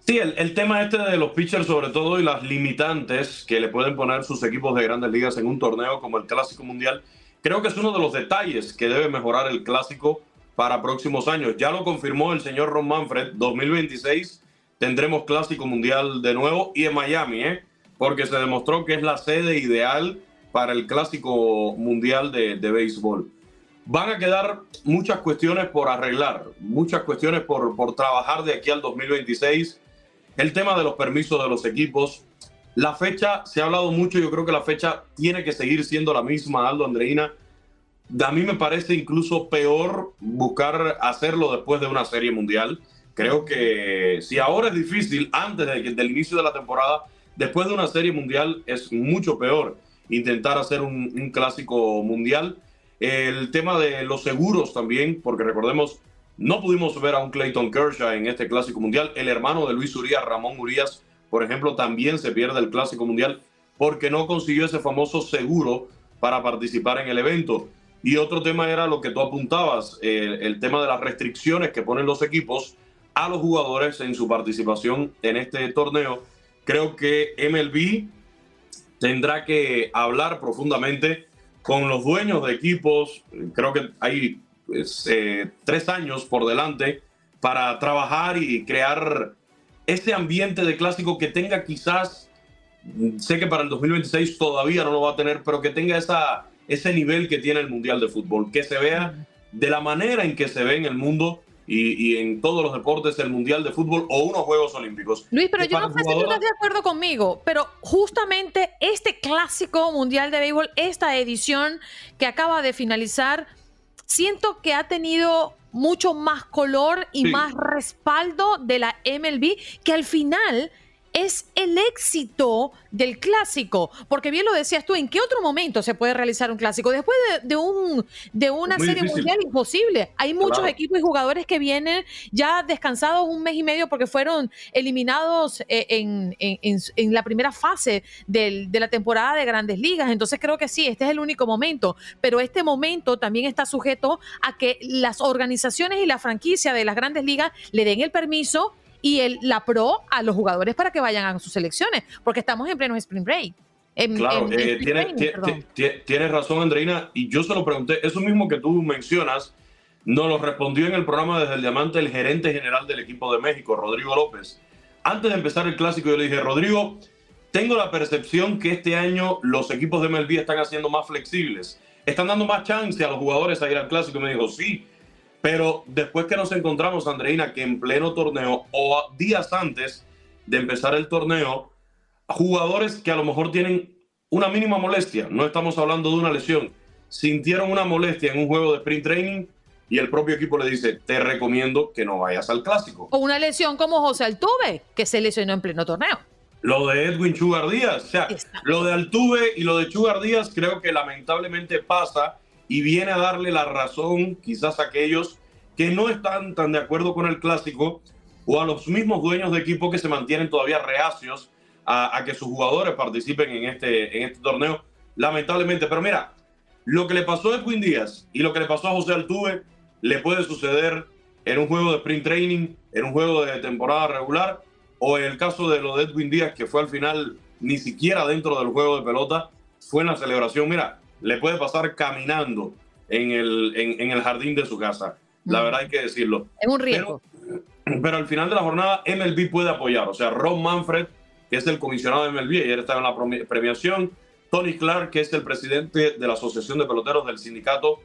Sí, el, tema este de los pitchers sobre todo y las limitantes que le pueden poner sus equipos de grandes ligas en un torneo como el Clásico Mundial, creo que es uno de los detalles que debe mejorar el Clásico para próximos años. Ya lo confirmó el señor Ron Manfred, 2026 tendremos Clásico Mundial de nuevo y en Miami, ¿eh? porque se demostró que es la sede ideal para el Clásico Mundial de, de béisbol. Van a quedar muchas cuestiones por arreglar, muchas cuestiones por, por trabajar de aquí al 2026 el tema de los permisos de los equipos. La fecha, se ha hablado mucho, yo creo que la fecha tiene que seguir siendo la misma, Aldo Andreina. A mí me parece incluso peor buscar hacerlo después de una serie mundial. Creo que si ahora es difícil, antes del inicio de la temporada, después de una serie mundial es mucho peor intentar hacer un, clásico mundial. el tema de los seguros también, porque recordemos, no pudimos ver a un Clayton Kershaw en este Clásico Mundial. El hermano de Luis Urias, Ramón Urias, por ejemplo, también se pierde el Clásico Mundial porque no consiguió ese famoso seguro para participar en el evento. Y otro tema era lo que tú apuntabas, el tema de las restricciones que ponen los equipos a los jugadores en su participación en este torneo. Creo que MLB tendrá que hablar profundamente con los dueños de equipos. Creo que hay pues, eh, tres años por delante para trabajar y crear ese ambiente de clásico que tenga quizás, sé que para el 2026 todavía no lo va a tener, pero que tenga esa, ese nivel que tiene el Mundial de Fútbol, que se vea de la manera en que se ve en el mundo y, en todos los deportes el Mundial de Fútbol o unos Juegos Olímpicos. Luis, pero yo no sé si tú estás de acuerdo conmigo, pero justamente este clásico Mundial de Béisbol, esta edición que acaba de finalizar, siento que ha tenido mucho más color y más respaldo de la MLB, que al final es el éxito del clásico, porque bien lo decías tú, ¿en qué otro momento se puede realizar un clásico? Después de, un, de una serie mundial imposible. Hay muchos equipos y jugadores que vienen ya descansados un mes y medio porque fueron eliminados eh, en, en, la primera fase de la temporada de grandes ligas. Entonces creo que sí, este es el único momento, pero este momento también está sujeto a que las organizaciones y la franquicia de las grandes ligas le den el permiso y el, la pro a los jugadores para que vayan a sus selecciones, porque estamos en pleno Spring Break. claro, eh, tienes, razón, Andreina, y yo se lo pregunté, eso mismo que tú mencionas, nos lo respondió en el programa desde el Diamante el gerente general del equipo de México, Rodrigo López. Antes de empezar el clásico, yo le dije, Rodrigo, tengo la percepción que este año los equipos de MLB están haciendo más flexibles, están dando más chance a los jugadores a ir al clásico. Y me dijo, sí, pero después que nos encontramos, Andreina, que en pleno torneo o días antes de empezar el torneo, jugadores que a lo mejor tienen una mínima molestia, no estamos hablando de una lesión, sintieron una molestia en un juego de sprint training y el propio equipo le dice, te recomiendo que no vayas al clásico. O una lesión como José Altuve, que se lesionó en pleno torneo. Lo de Edwin Chugar Díaz, o sea, lo de Altuve y lo de Chugar Díaz creo que lamentablemente pasa y viene a darle la razón quizás a aquellos que no están tan de acuerdo con el clásico o a los mismos dueños de equipo que se mantienen todavía reacios a, que sus jugadores participen en este, en este torneo, lamentablemente. Pero mira, lo que le pasó a Edwin Díaz y lo que le pasó a José Altuve le puede suceder en un juego de sprint training, en un juego de temporada regular, o en el caso de lo de Edwin Díaz, que fue al final ni siquiera dentro del juego de pelota, fue en la celebración. Mira, le puede pasar caminando en el, en, el jardín de su casa. La verdad hay que decirlo. Es un riesgo. Pero, al final de la jornada MLB puede apoyar. O sea, Ron Manfred, que es el comisionado de MLB, ayer estaba en la premiación. Tony Clark, que es el presidente de la Asociación de Peloteros del sindicato,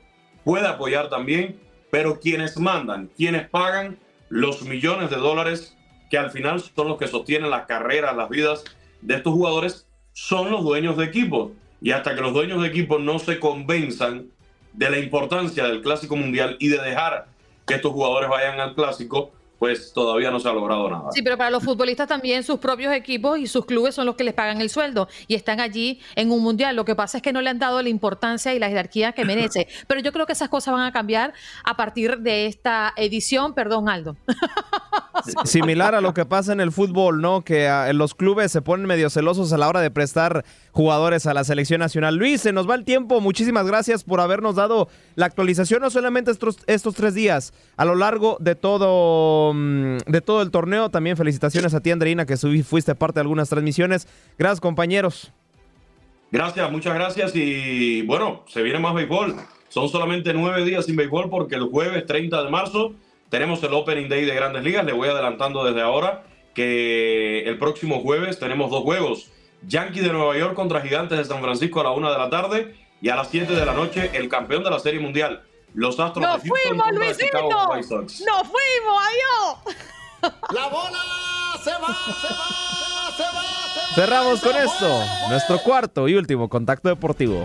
puede apoyar también. Pero quienes mandan, quienes pagan los millones de dólares que al final son los que sostienen las carreras, las vidas de estos jugadores, son los dueños de equipos. Y hasta que los dueños de equipos no se convenzan de la importancia del Clásico Mundial y de dejar que estos jugadores vayan al Clásico, pues todavía no se ha logrado nada. Sí, pero para los futbolistas también sus propios equipos y sus clubes son los que les pagan el sueldo y están allí en un mundial. Lo que pasa es que no le han dado la importancia y la jerarquía que merece. (laughs) Pero yo creo que esas cosas van a cambiar a partir de esta edición. Perdón, Aldo. (laughs) Similar a lo que pasa en el fútbol, ¿no? Que ah, los clubes se ponen medio celosos a la hora de prestar jugadores a la selección nacional. Luis, se nos va el tiempo. Muchísimas gracias por habernos dado la actualización, no solamente estos, estos tres días, a lo largo de todo, mm, de todo el torneo. También felicitaciones a ti, Andreina, que fuiste parte de algunas transmisiones. Gracias, compañeros. Gracias, muchas gracias. Y bueno, se viene más béisbol. Son solamente nueve días sin béisbol porque el jueves 30 de marzo tenemos el Opening Day de Grandes Ligas. Le voy adelantando desde ahora que el próximo jueves tenemos dos juegos. Yankees de Nueva York contra Gigantes de San Francisco a la una de la tarde y a las 7 de la noche el campeón de la Serie Mundial, los Astros ¡Nos fuimos, Luisito! ¡Nos fuimos! ¡Adiós! ¡La bola se va, se va, se va! Cerramos con esto, nuestro cuarto y último contacto deportivo.